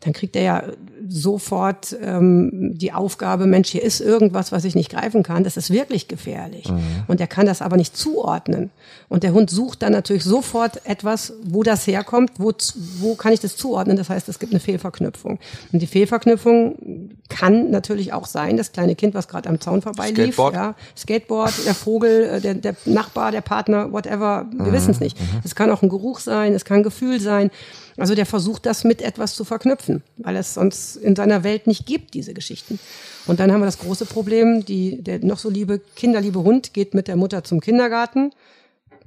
Dann kriegt er ja sofort ähm, die Aufgabe, Mensch, hier ist irgendwas, was ich nicht greifen kann. Das ist wirklich gefährlich. Und er kann das aber nicht zuordnen. Und der Hund sucht dann natürlich sofort etwas, wo das herkommt, wo, wo kann ich das zuordnen. Das heißt, es gibt eine Fehlverknüpfung. Und die Fehlverknüpfung kann natürlich auch sein, das kleine Kind, was gerade am Zaun vorbeilief, Skateboard. ja, Skateboard, der Vogel, äh, der, der Nachbar, der Partner, whatever, wir wissen es nicht. Es kann auch ein Geruch sein, es kann ein Gefühl sein. Also der versucht das mit etwas zu verknüpfen, weil es sonst in seiner Welt nicht gibt, diese Geschichten. Und dann haben wir das große Problem, die, der noch so liebe, kinderliebe Hund geht mit der Mutter zum Kindergarten,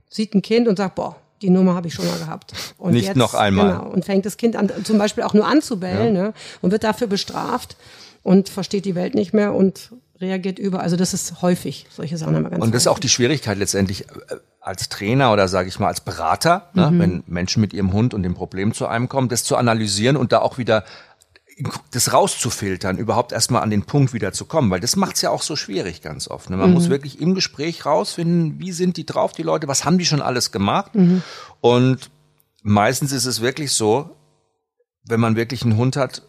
sieht ein Kind und sagt, boah, die Nummer habe ich schon mal gehabt. Und Nicht noch einmal. Genau, und fängt das Kind an, zum Beispiel auch nur anzubellen ne, und wird dafür bestraft und versteht die Welt nicht mehr und reagiert über. Also das ist häufig, solche Sachen haben wir ganz Und das ist auch häufig. die Schwierigkeit letztendlich äh, als Trainer oder sage ich mal als Berater, ne, Mhm. wenn Menschen mit ihrem Hund und dem Problem zu einem kommen, das zu analysieren und da auch wieder das rauszufiltern, überhaupt erstmal an den Punkt wieder zu kommen, weil das macht's ja auch so schwierig ganz oft. Ne? Man Mhm. muss wirklich im Gespräch rausfinden, wie sind die drauf, die Leute, was haben die schon alles gemacht? Mhm. Und meistens ist es wirklich so, wenn man wirklich einen Hund hat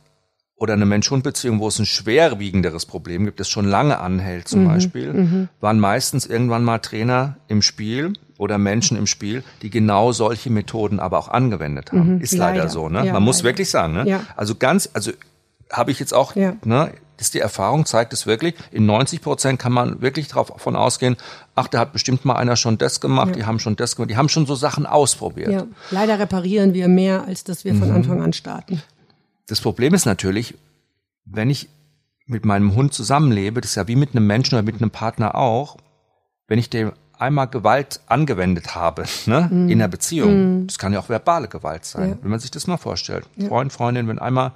oder eine Mensch-Hund-Beziehung, wo es ein schwerwiegenderes Problem gibt, das schon lange anhält zum Beispiel, waren meistens irgendwann mal Trainer im Spiel oder Menschen im Spiel, die genau solche Methoden aber auch angewendet haben. Ist leider, Leider. so, ne? Ja, Man muss leider. wirklich sagen, ne? Ja. Also ganz, also habe ich jetzt auch, Ja. ne, das ist die Erfahrung, zeigt es wirklich. In 90 Prozent kann man wirklich davon ausgehen, ach, da hat bestimmt mal einer schon das gemacht, die haben schon das gemacht, die haben schon so Sachen ausprobiert. Ja, leider reparieren wir mehr, als dass wir Mhm. von Anfang an starten. Das Problem ist natürlich, wenn ich mit meinem Hund zusammenlebe, das ist ja wie mit einem Menschen oder mit einem Partner auch, wenn ich dem einmal Gewalt angewendet habe, ne, in der Beziehung, das kann ja auch verbale Gewalt sein, Ja. wenn man sich das mal vorstellt. Freund, Freundin, wenn einmal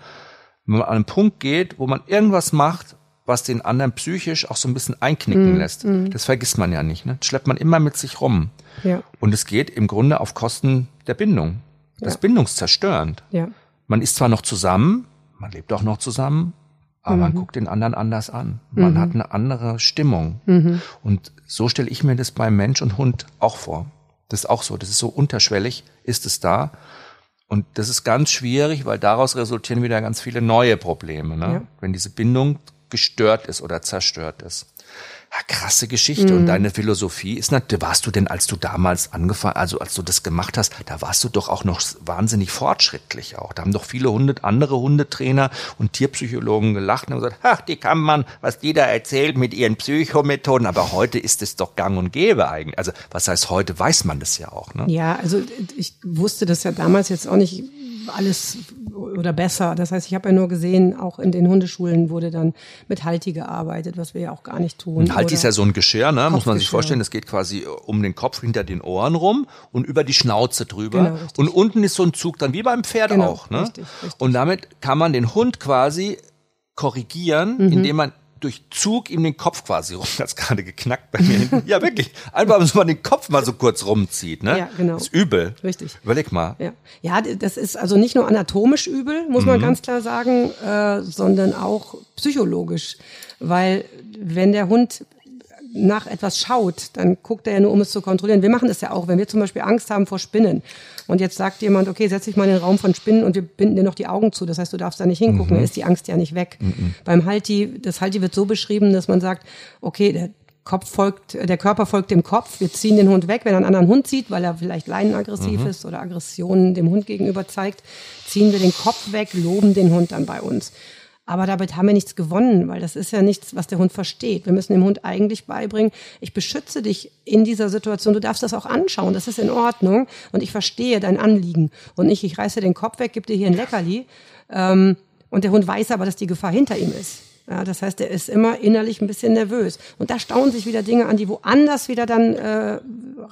wenn man an einen Punkt geht, wo man irgendwas macht, was den anderen psychisch auch so ein bisschen einknicken lässt, das vergisst man ja nicht, ne? Das schleppt man immer mit sich rum. Ja, Und es geht im Grunde auf Kosten der Bindung. Das Ja. ist bindungszerstörend. ja, Man ist zwar noch zusammen, man lebt auch noch zusammen, aber Mhm. man guckt den anderen anders an. Man hat eine andere Stimmung. Mhm. Und so stelle ich mir das bei Mensch und Hund auch vor. Das ist auch so. Das ist so unterschwellig, ist es da. Und das ist ganz schwierig, weil daraus resultieren wieder ganz viele neue Probleme, ne? Ja. wenn diese Bindung gestört ist oder zerstört ist. Ja, krasse Geschichte. Mhm. Und deine Philosophie ist natürlich, warst du denn, als du damals angefangen, also als du das gemacht hast, da warst du doch auch noch wahnsinnig fortschrittlich auch. Da haben doch viele Hunde, andere Hundetrainer und Tierpsychologen gelacht und gesagt, ach, die kann man, was die da erzählt mit ihren Psychomethoden, aber heute ist es doch gang und gäbe eigentlich. Also, was heißt heute, weiß man das ja auch, ne? ja. Also ich wusste das ja damals jetzt auch nicht alles oder besser. Das heißt, ich habe ja nur gesehen, auch in den Hundeschulen wurde dann mit Halti gearbeitet, was wir ja auch gar nicht tun. Halt Oder- ist ja so ein Geschirr, ne? muss man sich vorstellen. Das geht quasi um den Kopf hinter den Ohren rum und über die Schnauze drüber. Genau, und unten ist so ein Zug dann wie beim Pferd Genau, auch. Ne? richtig, richtig. Und damit kann man den Hund quasi korrigieren, Mhm. indem man durch Zug ihm den Kopf quasi rum, das gerade geknackt bei mir hinten. Ja, wirklich. Einfach, dass man den Kopf mal so kurz rumzieht, ne? Ja, genau. ist übel. Richtig. Überleg mal. Ja. ja, das ist also nicht nur anatomisch übel, muss Mhm. man ganz klar sagen, äh, sondern auch psychologisch. Weil wenn der Hund nach etwas schaut, dann guckt er ja nur, um es zu kontrollieren. Wir machen das ja auch, wenn wir zum Beispiel Angst haben vor Spinnen. Und jetzt sagt jemand, okay, setz dich mal in den Raum von Spinnen und wir binden dir noch die Augen zu. Das heißt, du darfst da nicht hingucken, dann ist die Angst ja nicht weg. Beim Halti, das Halti wird so beschrieben, dass man sagt, okay, der Kopf folgt, der Körper folgt dem Kopf. Wir ziehen den Hund weg, wenn er einen anderen Hund sieht, weil er vielleicht leinenaggressiv ist oder Aggressionen dem Hund gegenüber zeigt, ziehen wir den Kopf weg, loben den Hund dann bei uns. Aber damit haben wir nichts gewonnen, weil das ist ja nichts, was der Hund versteht. Wir müssen dem Hund eigentlich beibringen, ich beschütze dich in dieser Situation. Du darfst das auch anschauen. Das ist in Ordnung. Und ich verstehe dein Anliegen. Und nicht, ich reiße den Kopf weg, gebe dir hier ein Leckerli. Ähm, und der Hund weiß aber, dass die Gefahr hinter ihm ist. Ja, das heißt, er ist immer innerlich ein bisschen nervös. Und da staunen sich wieder Dinge an, die woanders wieder dann äh,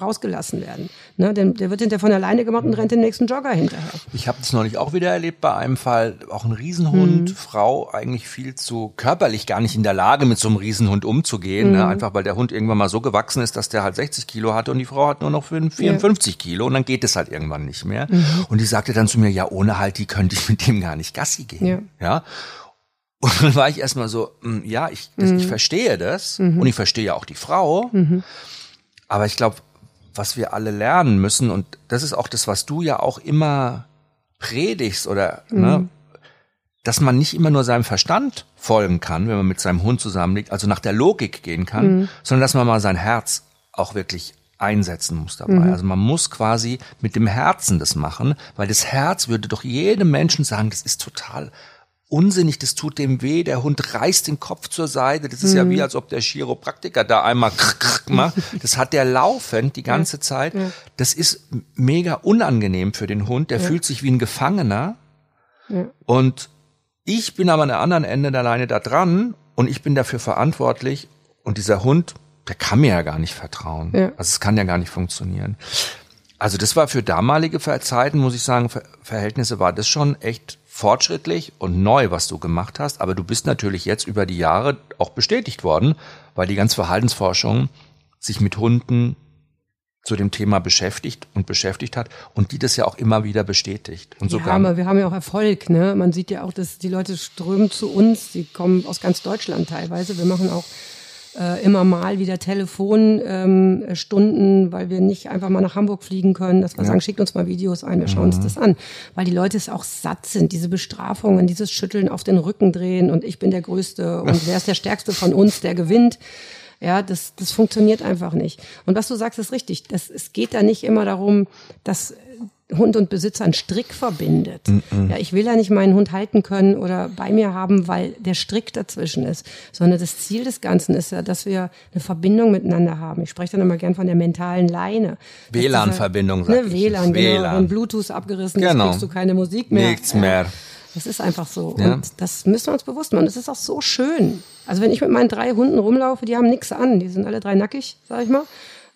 rausgelassen werden. Ne? Denn der wird hinterher von alleine gemacht und rennt den nächsten Jogger hinterher. Ich habe das neulich auch wieder erlebt bei einem Fall. Auch ein Riesenhund, mhm. Frau eigentlich viel zu körperlich gar nicht in der Lage, mit so einem Riesenhund umzugehen. Ne? Mhm. Ne? Einfach weil der Hund irgendwann mal so gewachsen ist, dass der halt 60 Kilo hatte und die Frau hat nur noch 54 ja. Kilo und dann geht es halt irgendwann nicht mehr. Mhm. Und die sagte dann zu mir, ja, ohne halt, die könnte ich mit dem gar nicht Gassi gehen. Ja. ja? Und dann war ich erstmal so, hm, ja, ich, das, mhm. ich verstehe das mhm. und ich verstehe auch die Frau. Mhm. Aber ich glaube, was wir alle lernen müssen, und das ist auch das, was du ja auch immer predigst oder, ne, mhm. dass man nicht immer nur seinem Verstand folgen kann, wenn man mit seinem Hund zusammenliegt, also nach der Logik gehen kann, mhm. sondern dass man mal sein Herz auch wirklich einsetzen muss dabei. Mhm. Also man muss quasi mit dem Herzen das machen, weil das Herz würde doch jedem Menschen sagen, das ist total unsinnig, das tut dem weh, der Hund reißt den Kopf zur Seite, das ist mhm. ja wie, als ob der Chiropraktiker da einmal macht. Das hat der laufend die ganze ja. Zeit. Ja. Das ist mega unangenehm für den Hund, der ja. fühlt sich wie ein Gefangener. Und ich bin aber an der anderen Ende der Leine da dran und ich bin dafür verantwortlich und dieser Hund, der kann mir ja gar nicht vertrauen. Also es kann ja gar nicht funktionieren. Also das war für damalige Zeiten, muss ich sagen, Verhältnisse war das schon echt fortschrittlich und neu, was du gemacht hast, aber du bist natürlich jetzt über die Jahre auch bestätigt worden, weil die ganze Verhaltensforschung sich mit Hunden zu dem Thema beschäftigt und beschäftigt hat und die das ja auch immer wieder bestätigt. Und sogar ja, aber wir haben ja auch Erfolg, ne? Man sieht ja auch, dass die Leute strömen zu uns, die kommen aus ganz Deutschland teilweise. Wir machen auch äh, immer mal wieder Telefonstunden, ähm, weil wir nicht einfach mal nach Hamburg fliegen können, dass wir ja. sagen, schickt uns mal Videos ein, wir schauen mhm. uns das an. Weil die Leute es auch satt sind, diese Bestrafungen, dieses Schütteln auf den Rücken drehen und ich bin der Größte und wer ist der Stärkste von uns, der gewinnt. Ja, das, das funktioniert einfach nicht. Und was du sagst, ist richtig. Das, es geht da nicht immer darum, dass Hund und Besitzer einen Strick verbindet. Mm -mm. Ja, ich will ja nicht meinen Hund halten können oder bei mir haben, weil der Strick dazwischen ist, sondern das Ziel des Ganzen ist ja, dass wir eine Verbindung miteinander haben. Ich spreche dann immer gern von der mentalen Leine. WLAN-Verbindung, sag ne, WLAN, genau. WLAN. Wenn Bluetooth abgerissen genau. ist, kriegst du keine Musik mehr. Nichts mehr. Das ist einfach so. Ja. Und das müssen wir uns bewusst machen. Das ist auch so schön. Also wenn ich mit meinen drei Hunden rumlaufe, die haben nichts an. Die sind alle drei nackig, sag ich mal.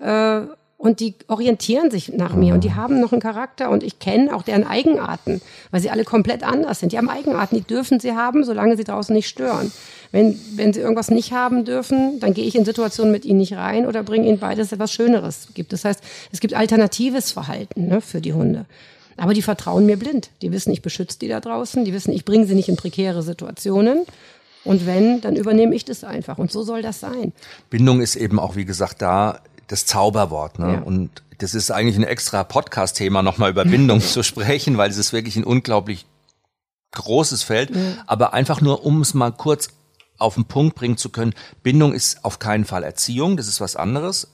Äh, und die orientieren sich nach mir und die haben noch einen Charakter und ich kenne auch deren Eigenarten, weil sie alle komplett anders sind. Die haben Eigenarten, die dürfen sie haben, solange sie draußen nicht stören. Wenn, wenn sie irgendwas nicht haben dürfen, dann gehe ich in Situationen mit ihnen nicht rein oder bringe ihnen beides etwas Schöneres gibt. Das heißt, es gibt alternatives Verhalten ne, für die Hunde. Aber die vertrauen mir blind. Die wissen, ich beschütze die da draußen. Die wissen, ich bringe sie nicht in prekäre Situationen. Und wenn, dann übernehme ich das einfach. Und so soll das sein. Bindung ist eben auch, wie gesagt, da das Zauberwort. Ne? Ja. Und das ist eigentlich ein extra Podcast-Thema, nochmal über Bindung zu sprechen, weil es ist wirklich ein unglaublich großes Feld. Ja. Aber einfach nur, um es mal kurz auf den Punkt bringen zu können, Bindung ist auf keinen Fall Erziehung, das ist was anderes.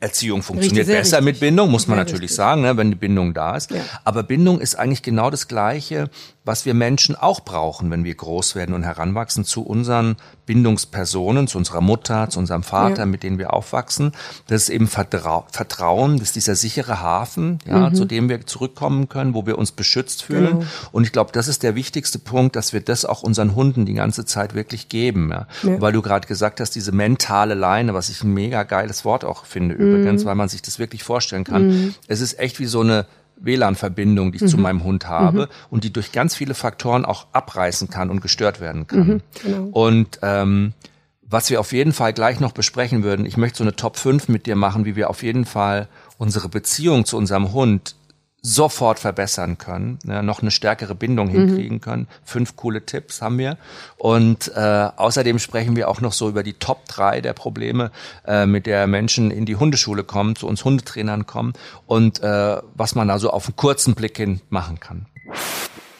Erziehung funktioniert richtig, besser richtig. mit Bindung, muss man sehr natürlich richtig. sagen, ne, wenn die Bindung da ist. Ja. Aber Bindung ist eigentlich genau das Gleiche, was wir Menschen auch brauchen, wenn wir groß werden und heranwachsen zu unseren Bindungspersonen, zu unserer Mutter, zu unserem Vater, ja. mit denen wir aufwachsen. Das ist eben Vertrau Vertrauen, das ist dieser sichere Hafen, ja, mhm. zu dem wir zurückkommen können, wo wir uns beschützt fühlen. Genau. Und ich glaube, das ist der wichtigste Punkt, dass wir das auch unseren Hunden die ganze Zeit wirklich geben. Ja. ja. Weil du gerade gesagt hast, diese mentale Leine, was ich ein mega geiles Wort auch finde mhm. übrigens, weil man sich das wirklich vorstellen kann. Mhm. Es ist echt wie so eine WLAN-Verbindung, die ich mhm. zu meinem Hund habe mhm. und die durch ganz viele Faktoren auch abreißen kann und gestört werden kann. Mhm, genau. Und ähm, was wir auf jeden Fall gleich noch besprechen würden, ich möchte so eine Top 5 mit dir machen, wie wir auf jeden Fall unsere Beziehung zu unserem Hund sofort verbessern können, ne, noch eine stärkere Bindung mhm. hinkriegen können. Fünf coole Tipps haben wir. Und äh, außerdem sprechen wir auch noch so über die Top drei der Probleme, äh, mit der Menschen in die Hundeschule kommen, zu uns Hundetrainern kommen und äh, was man da so auf einen kurzen Blick hin machen kann.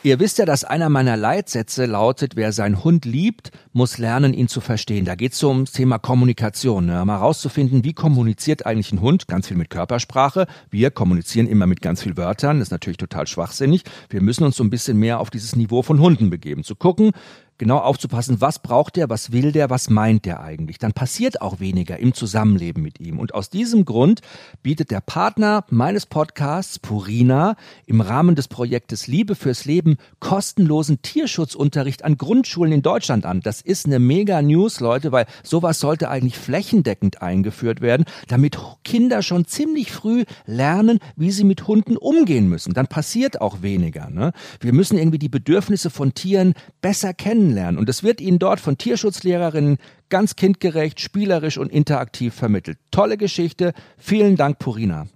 Ihr wisst ja, dass einer meiner Leitsätze lautet, wer seinen Hund liebt, muss lernen, ihn zu verstehen. Da geht es ums Thema Kommunikation. Ne? Mal rauszufinden, wie kommuniziert eigentlich ein Hund? Ganz viel mit Körpersprache. Wir kommunizieren immer mit ganz viel Wörtern. Das ist natürlich total schwachsinnig. Wir müssen uns so ein bisschen mehr auf dieses Niveau von Hunden begeben. Zu gucken, genau aufzupassen, was braucht der, was will der, was meint der eigentlich. Dann passiert auch weniger im Zusammenleben mit ihm. Und aus diesem Grund bietet der Partner meines Podcasts, Purina, im Rahmen des Projektes Liebe fürs Leben kostenlosen Tierschutzunterricht an Grundschulen in Deutschland an. Das ist eine mega News, Leute, weil sowas sollte eigentlich flächendeckend eingeführt werden, damit Kinder schon ziemlich früh lernen, wie sie mit Hunden umgehen müssen. Dann passiert auch weniger. Ne? Wir müssen irgendwie die Bedürfnisse von Tieren besser kennenlernen. Und es wird ihnen dort von Tierschutzlehrerinnen ganz kindgerecht, spielerisch und interaktiv vermittelt. Tolle Geschichte. Vielen Dank, Purina.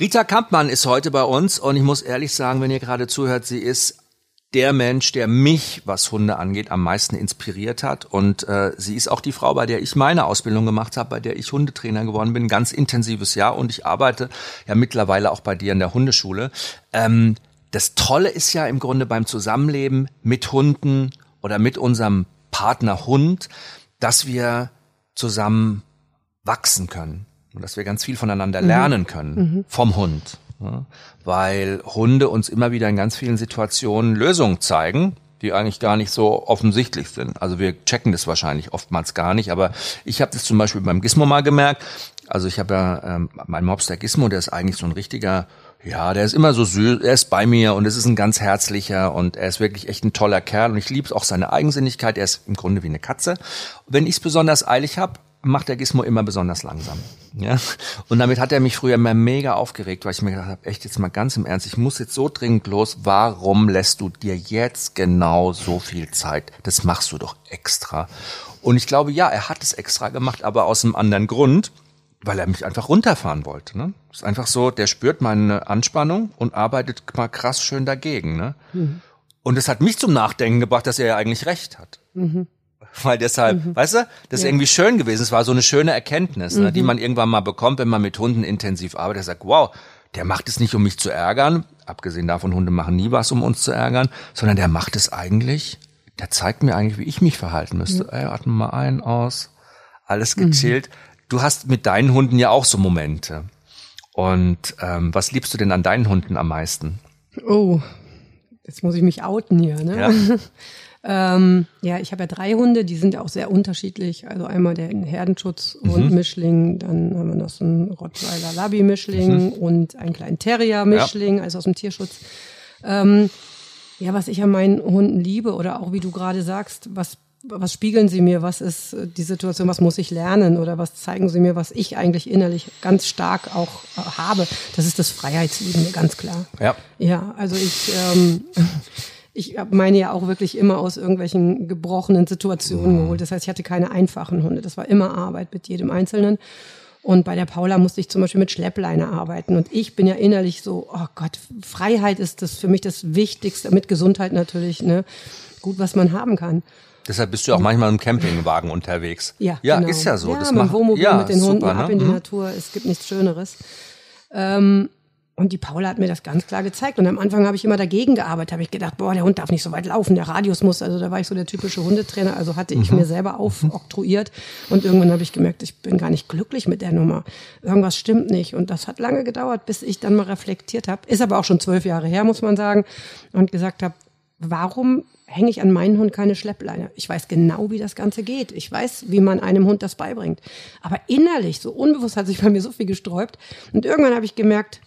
Rita Kampmann ist heute bei uns und ich muss ehrlich sagen, wenn ihr gerade zuhört, sie ist der Mensch, der mich, was Hunde angeht, am meisten inspiriert hat. Und äh, sie ist auch die Frau, bei der ich meine Ausbildung gemacht habe, bei der ich Hundetrainer geworden bin, ganz intensives Jahr. Und ich arbeite ja mittlerweile auch bei dir in der Hundeschule. Ähm, das Tolle ist ja im Grunde beim Zusammenleben mit Hunden oder mit unserem Partner Hund, dass wir zusammen wachsen können und dass wir ganz viel voneinander mhm. lernen können mhm. vom Hund. Ja, weil Hunde uns immer wieder in ganz vielen Situationen Lösungen zeigen, die eigentlich gar nicht so offensichtlich sind. Also wir checken das wahrscheinlich oftmals gar nicht, aber ich habe das zum Beispiel beim Gizmo mal gemerkt. Also ich habe ja ähm, mein Mops der Gizmo, der ist eigentlich so ein richtiger ja, der ist immer so süß, er ist bei mir und es ist ein ganz herzlicher und er ist wirklich echt ein toller Kerl und ich liebe auch seine Eigensinnigkeit, er ist im Grunde wie eine Katze. Wenn ich es besonders eilig habe, macht der Gizmo immer besonders langsam. Ja? Und damit hat er mich früher immer mega aufgeregt, weil ich mir gedacht habe, echt jetzt mal ganz im Ernst, ich muss jetzt so dringend los, warum lässt du dir jetzt genau so viel Zeit? Das machst du doch extra. Und ich glaube, ja, er hat es extra gemacht, aber aus einem anderen Grund weil er mich einfach runterfahren wollte. Ne? Ist einfach so, der spürt meine Anspannung und arbeitet mal krass schön dagegen. Ne? Mhm. Und es hat mich zum Nachdenken gebracht, dass er ja eigentlich recht hat. Mhm. Weil deshalb, mhm. weißt du, das ist irgendwie schön gewesen. Es war so eine schöne Erkenntnis, ne, die mhm. man irgendwann mal bekommt, wenn man mit Hunden intensiv arbeitet. Er sagt, wow, der macht es nicht, um mich zu ärgern. Abgesehen davon, Hunde machen nie was, um uns zu ärgern, sondern der macht es eigentlich, der zeigt mir eigentlich, wie ich mich verhalten müsste. Ey, atme mal ein, aus, alles mhm. Du hast mit deinen Hunden ja auch so Momente. Und ähm, was liebst du denn an deinen Hunden am meisten? Oh, jetzt muss ich mich outen hier. Ne? Ja. ähm, ja, ich habe ja drei Hunde, die sind ja auch sehr unterschiedlich. Also einmal der Herdenschutz und mhm. Mischling, dann haben wir noch so einen Rottweiler Labi-Mischling mhm. und einen kleinen Terrier-Mischling, ja. also aus dem Tierschutz. Ähm, ja, was ich an meinen Hunden liebe oder auch wie du gerade sagst, was was spiegeln Sie mir, was ist äh, die Situation, was muss ich lernen oder was zeigen Sie mir, was ich eigentlich innerlich ganz stark auch äh, habe. Das ist das Freiheitsliebende, ganz klar. Ja. Ja, also ich, ähm, ich meine ja auch wirklich immer aus irgendwelchen gebrochenen Situationen mhm. geholt. Das heißt, ich hatte keine einfachen Hunde. Das war immer Arbeit mit jedem Einzelnen. Und bei der Paula musste ich zum Beispiel mit Schleppleine arbeiten. Und ich bin ja innerlich so, oh Gott, Freiheit ist das für mich das Wichtigste, mit Gesundheit natürlich, ne? Gut, was man haben kann. Deshalb bist du auch manchmal im Campingwagen unterwegs. Ja, ja genau. ist ja so. Ja, das macht Wohnmobil ja, mit den super, Hunden ab ne? in die mhm. Natur. Es gibt nichts Schöneres. Ähm, und die Paula hat mir das ganz klar gezeigt. Und am Anfang habe ich immer dagegen gearbeitet. Habe ich gedacht, boah, der Hund darf nicht so weit laufen, der Radius muss. Also da war ich so der typische Hundetrainer. Also hatte ich mhm. mir selber aufoktroyiert. Und irgendwann habe ich gemerkt, ich bin gar nicht glücklich mit der Nummer. Irgendwas stimmt nicht. Und das hat lange gedauert, bis ich dann mal reflektiert habe. Ist aber auch schon zwölf Jahre her, muss man sagen. Und gesagt habe, warum hänge ich an meinen Hund keine Schleppleine. Ich weiß genau, wie das Ganze geht. Ich weiß, wie man einem Hund das beibringt. Aber innerlich, so unbewusst hat sich bei mir so viel gesträubt. Und irgendwann habe ich gemerkt,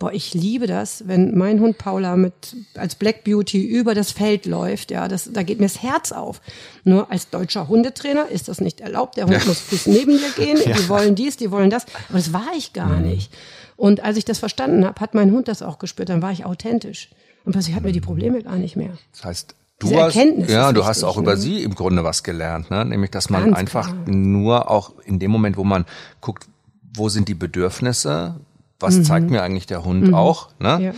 boah, ich liebe das, wenn mein Hund Paula mit, als Black Beauty über das Feld läuft. Ja, das, da geht mir das Herz auf. Nur als deutscher Hundetrainer ist das nicht erlaubt. Der Hund ja. muss bis neben dir gehen. Ja. Die wollen dies, die wollen das. Aber das war ich gar mhm. nicht. Und als ich das verstanden habe, hat mein Hund das auch gespürt. Dann war ich authentisch. Und plötzlich hatten wir die Probleme gar nicht mehr. Das heißt, Du hast, ja, du hast auch ne? über sie im Grunde was gelernt, ne? nämlich dass man Ganz einfach klar. nur auch in dem Moment, wo man guckt, wo sind die Bedürfnisse, was mhm. zeigt mir eigentlich der Hund mhm. auch, ne? Ja.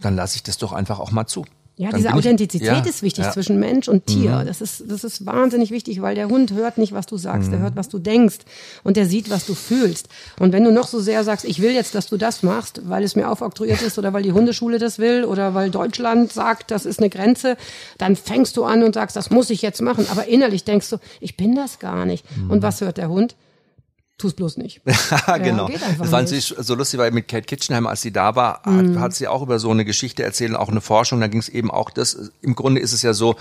dann lasse ich das doch einfach auch mal zu. Ja, Dann diese Authentizität ich, ja, ist wichtig ja. zwischen Mensch und Tier. Mhm. Das ist, das ist wahnsinnig wichtig, weil der Hund hört nicht, was du sagst, mhm. der hört, was du denkst und der sieht, was du fühlst. Und wenn du noch so sehr sagst, ich will jetzt, dass du das machst, weil es mir aufoktroyiert ist oder weil die Hundeschule das will oder weil Deutschland sagt, das ist eine Grenze, dann fängst du an und sagst, das muss ich jetzt machen. Aber innerlich denkst du, ich bin das gar nicht. Mhm. Und was hört der Hund? Tu es bloß nicht. ja, genau. das fand ich so lustig, weil mit Kate Kitchenham, als sie da war, mhm. hat, hat, sie auch über so eine Geschichte erzählt, auch eine Forschung, da ging es eben auch das, im Grunde ist es ja so,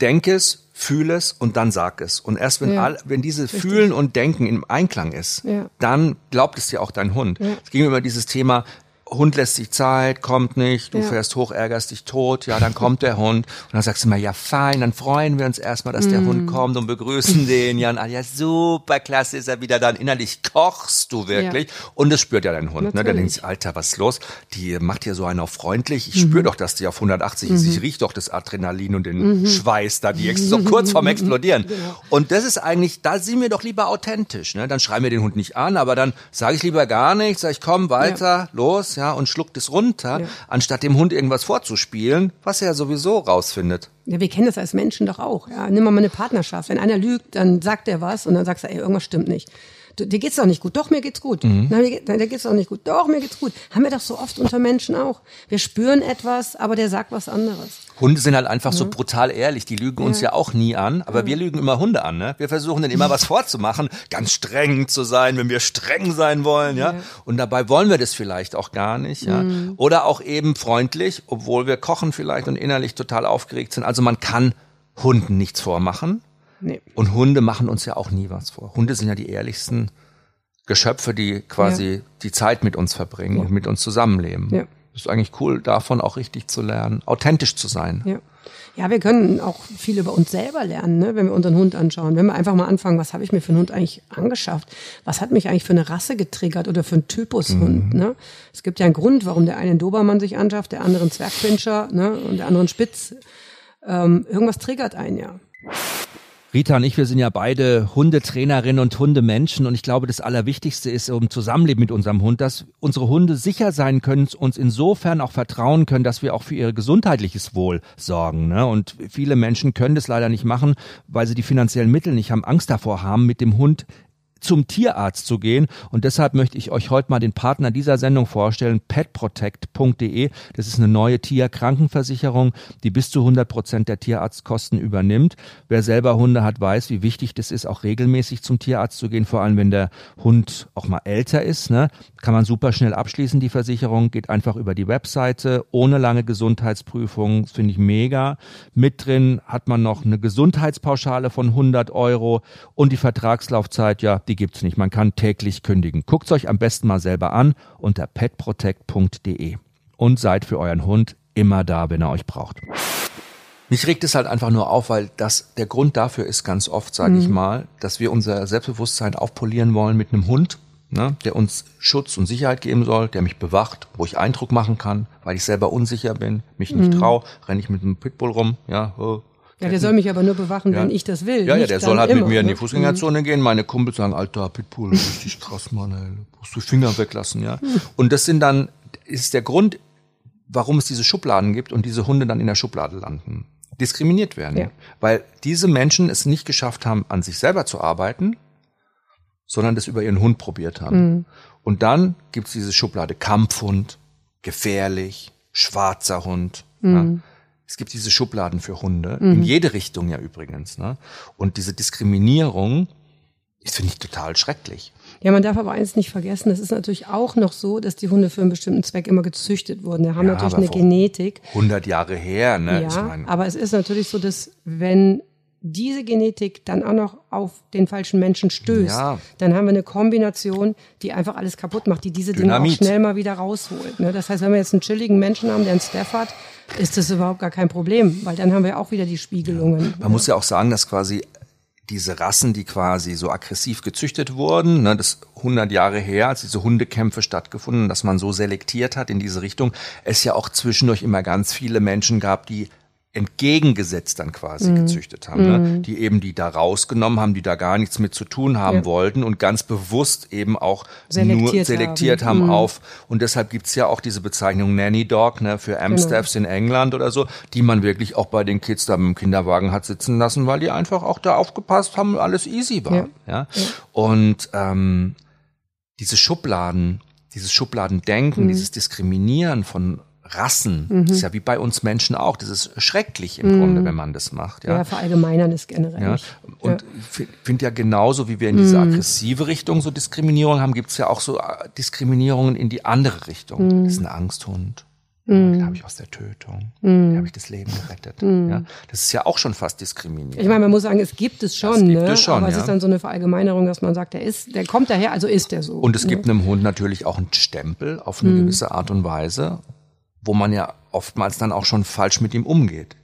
denk es, fühl es und dann sag es. Und erst wenn, Ja. all, wenn diese Fühlen und Denken im Einklang ist, Ja. dann glaubt es dir auch dein Hund. Ja. Es ging immer dieses Thema, Hund lässt sich Zeit, kommt nicht, du Ja. fährst hoch, ärgerst dich tot, ja, dann kommt der Hund. Und dann sagst du immer, ja fein, dann freuen wir uns erstmal, dass Mm. der Hund kommt und begrüßen den. Ja, und, ah, ja, super, klasse ist er wieder dann. Innerlich kochst du wirklich. Und das spürt ja dein Hund. Ne? Der Natürlich. denkt, Alter, was ist los? Die macht hier so einen auf freundlich. Ich Mhm. spüre doch, dass die auf 180 ist. Ich riech doch das Adrenalin und den Schweiß da. Die ist so kurz vorm Explodieren. Genau. Und das ist eigentlich, da sind wir doch lieber authentisch. Ne? Dann schreien wir den Hund nicht an, aber dann sage ich lieber gar nichts. Sag ich, komm weiter, los, ja, und schluckt es runter, Ja. anstatt dem Hund irgendwas vorzuspielen, was er ja sowieso rausfindet. Ja, wir kennen das als Menschen doch auch. Ja. Nimm mal eine Partnerschaft. Wenn einer lügt, dann sagt er was und dann sagst du, ey, irgendwas stimmt nicht. Du, dir geht's doch nicht gut. Doch, mir geht's gut. Mhm. Nein, mir, nein, dir geht's doch nicht gut. Doch, mir geht's gut. Haben wir doch so oft unter Menschen auch. Wir spüren etwas, aber der sagt was anderes. Hunde sind halt einfach so brutal ehrlich. Die lügen uns ja auch nie an, aber wir lügen immer Hunde an. Ne? Wir versuchen denen immer was vorzumachen, ganz streng zu sein, wenn wir streng sein wollen, ja. Und dabei wollen wir das vielleicht auch gar nicht, ja. Oder auch eben freundlich, obwohl wir kochen vielleicht und innerlich total aufgeregt sind. Also man kann Hunden nichts vormachen. Nee. Und Hunde machen uns ja auch nie was vor. Hunde sind ja die ehrlichsten Geschöpfe, die quasi die Zeit mit uns verbringen und mit uns zusammenleben. Ja. Ist eigentlich cool, davon auch richtig zu lernen, authentisch zu sein. Ja. Ja, wir können auch viel über uns selber lernen, ne, wenn wir unseren Hund anschauen. Wenn wir einfach mal anfangen, was habe ich mir für einen Hund eigentlich angeschafft? Was hat mich eigentlich für eine Rasse getriggert oder für einen Typus Hund? Ne? Es gibt ja einen Grund, warum der eine einen Dobermann sich anschafft, der andere einen Zwergpinscher ne, und der andere einen Spitz. Ähm, irgendwas triggert einen ja. Rita und ich, wir sind ja beide Hundetrainerinnen und Hundemenschen und ich glaube, das Allerwichtigste ist um Zusammenleben mit unserem Hund, dass unsere Hunde sicher sein können, uns insofern auch vertrauen können, dass wir auch für ihr gesundheitliches Wohl sorgen. Ne? Und viele Menschen können das leider nicht machen, weil sie die finanziellen Mittel nicht haben, Angst davor haben, mit dem Hund zum Tierarzt zu gehen. Und deshalb möchte ich euch heute mal den Partner dieser Sendung vorstellen, petprotect.de. Das ist eine neue Tierkrankenversicherung, die bis zu 100 Prozent der Tierarztkosten übernimmt. Wer selber Hunde hat, weiß, wie wichtig das ist, auch regelmäßig zum Tierarzt zu gehen, vor allem wenn der Hund auch mal älter ist. Ne? Kann man super schnell abschließen, die Versicherung. Geht einfach über die Webseite, ohne lange Gesundheitsprüfung. Das finde ich mega. Mit drin hat man noch eine Gesundheitspauschale von 100 Euro und die Vertragslaufzeit, ja, die gibt's nicht. Man kann täglich kündigen. Guckt's euch am besten mal selber an unter petprotect.de und seid für euren Hund immer da, wenn er euch braucht. Mich regt es halt einfach nur auf, weil das der Grund dafür ist ganz oft, sage ich mal, dass wir unser Selbstbewusstsein aufpolieren wollen mit einem Hund, ne, der uns Schutz und Sicherheit geben soll, der mich bewacht, wo ich Eindruck machen kann, weil ich selber unsicher bin, mich nicht trau, renne ich mit einem Pitbull rum, ja, oh, Ja, der soll mich aber nur bewachen, Ja. wenn ich das will. Ja, ja, der soll halt immer, mit mir in die ne? Fußgängerzone gehen. Meine Kumpels sagen, alter Pitbull, richtig krass, Mann, ey. Du musst die Finger weglassen, ja. Und das sind dann, ist der Grund, warum es diese Schubladen gibt und diese Hunde dann in der Schublade landen. Diskriminiert werden. Ja. Weil diese Menschen es nicht geschafft haben, an sich selber zu arbeiten, sondern das über ihren Hund probiert haben. Und dann gibt's diese Schublade Kampfhund, gefährlich, schwarzer Hund. Ja. Es gibt diese Schubladen für Hunde, in jede Richtung ja übrigens. Ne? Und diese Diskriminierung, das finde ich total schrecklich. Ja, man darf aber eins nicht vergessen, es ist natürlich auch noch so, dass die Hunde für einen bestimmten Zweck immer gezüchtet wurden. Die haben Ja, natürlich eine vor Genetik. 100 Jahre her, ne? Ja, aber es ist natürlich so, dass wenn diese Genetik dann auch noch auf den falschen Menschen stößt, Ja. dann haben wir eine Kombination, die einfach alles kaputt macht, die diese Dinge Dynamit. auch schnell mal wieder rausholt. Ne? Das heißt, wenn wir jetzt einen chilligen Menschen haben, der einen Staff hat, ist das überhaupt gar kein Problem, weil dann haben wir auch wieder die Spiegelungen. man muss ja auch sagen, dass quasi diese Rassen, die quasi so aggressiv gezüchtet wurden, ne, das 100 Jahre her, als diese Hundekämpfe stattgefunden, dass man so selektiert hat in diese Richtung, es ja auch zwischendurch immer ganz viele Menschen gab, die entgegengesetzt dann quasi Mhm. gezüchtet haben, ne? die eben die da rausgenommen haben, die da gar nichts mit zu tun haben Ja. wollten und ganz bewusst eben auch nur Selektiert selektiert haben. haben, Mhm. auf und deshalb gibt's ja auch diese Bezeichnung Nanny Dog ne, für Genau. Amstaffs in England oder so, die man wirklich auch bei den Kids da im Kinderwagen hat sitzen lassen, weil die einfach auch da aufgepasst haben, alles easy war. Ja. Und ähm, diese Schubladen, dieses Schubladendenken, Mhm. dieses Diskriminieren von Rassen, ist ja wie bei uns Menschen auch. Das ist schrecklich im Mhm. Grunde, wenn man das macht. Ja, Ja. verallgemeinern ist generell Ja, und ich finde ja genauso, wie wir in diese aggressive Richtung so Diskriminierung haben, gibt's ja auch so äh, Diskriminierungen in die andere Richtung. Das ist ein Angsthund. Mhm. Den habe ich aus der Tötung. Mhm. Habe ich das Leben gerettet. Mhm. Ja, das ist ja auch schon fast diskriminierend. Ich meine, man muss sagen, es gibt es schon, gibt ne? es schon aber ja. es ist dann so eine Verallgemeinerung, dass man sagt, der ist, der kommt daher, also ist der so. Und es ne? gibt einem Hund natürlich auch einen Stempel auf eine mhm. gewisse Art und Weise, wo man ja oftmals dann auch schon falsch mit ihm umgeht.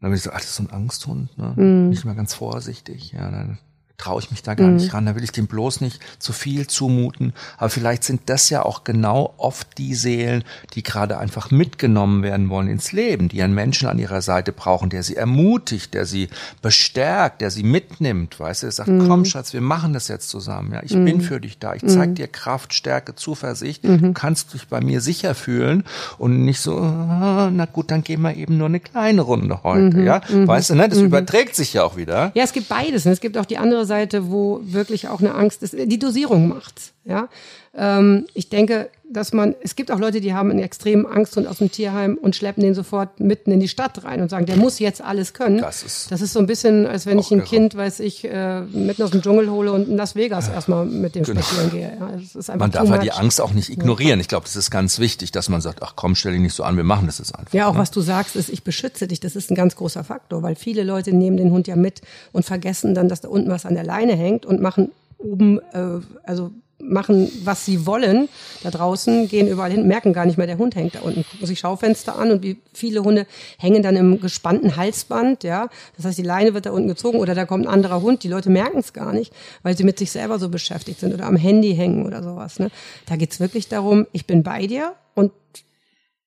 Dann bin ich so, ach, das ist so ein Angsthund, ne? Mhm. Nicht mal ganz vorsichtig. Ja, dann traue ich mich da gar mhm. nicht ran, da will ich dem bloß nicht zu viel zumuten. Aber vielleicht sind das ja auch genau oft die Seelen, die gerade einfach mitgenommen werden wollen ins Leben, die einen Menschen an ihrer Seite brauchen, der sie ermutigt, der sie bestärkt, der sie mitnimmt, weißt du, der sagt, mhm. komm Schatz, wir machen das jetzt zusammen, ja, ich mhm. bin für dich da, ich zeig mhm. dir Kraft, Stärke, Zuversicht, du mhm. kannst dich bei mir sicher fühlen und nicht so, ah, na gut, dann gehen wir eben nur eine kleine Runde heute, mhm. ja, weißt du, ne, das überträgt sich ja auch wieder. Ja, es gibt beides, ne? es gibt auch die andere Seite, wo wirklich auch eine Angst ist. Die Dosierung macht's. Ja, ähm, ich denke, dass man, es gibt auch Leute, die haben einen extremen Angsthund aus dem Tierheim und schleppen den sofort mitten in die Stadt rein und sagen, der muss jetzt alles können. Das ist, das ist so ein bisschen, als wenn ich ein irre. Kind, weiß ich, äh, mitten aus dem Dschungel hole und in Las Vegas ja. erstmal mit dem genau. spazieren gehe. Ja, man darf halt die Angst auch nicht ignorieren. Ich glaube, das ist ganz wichtig, dass man sagt, ach komm, stell dich nicht so an, wir machen das jetzt einfach. Ja, auch ne? was du sagst, ist, ich beschütze dich. Das ist ein ganz großer Faktor, weil viele Leute nehmen den Hund ja mit und vergessen dann, dass da unten was an der Leine hängt und machen oben, äh, also machen, was sie wollen da draußen, gehen überall hin, merken gar nicht mehr, der Hund hängt da unten, gucken sich Schaufenster an und wie viele Hunde hängen dann im gespannten Halsband, ja. Das heißt, die Leine wird da unten gezogen oder da kommt ein anderer Hund, die Leute merken es gar nicht, weil sie mit sich selber so beschäftigt sind oder am Handy hängen oder sowas. Ne? Da geht's wirklich darum, ich bin bei dir und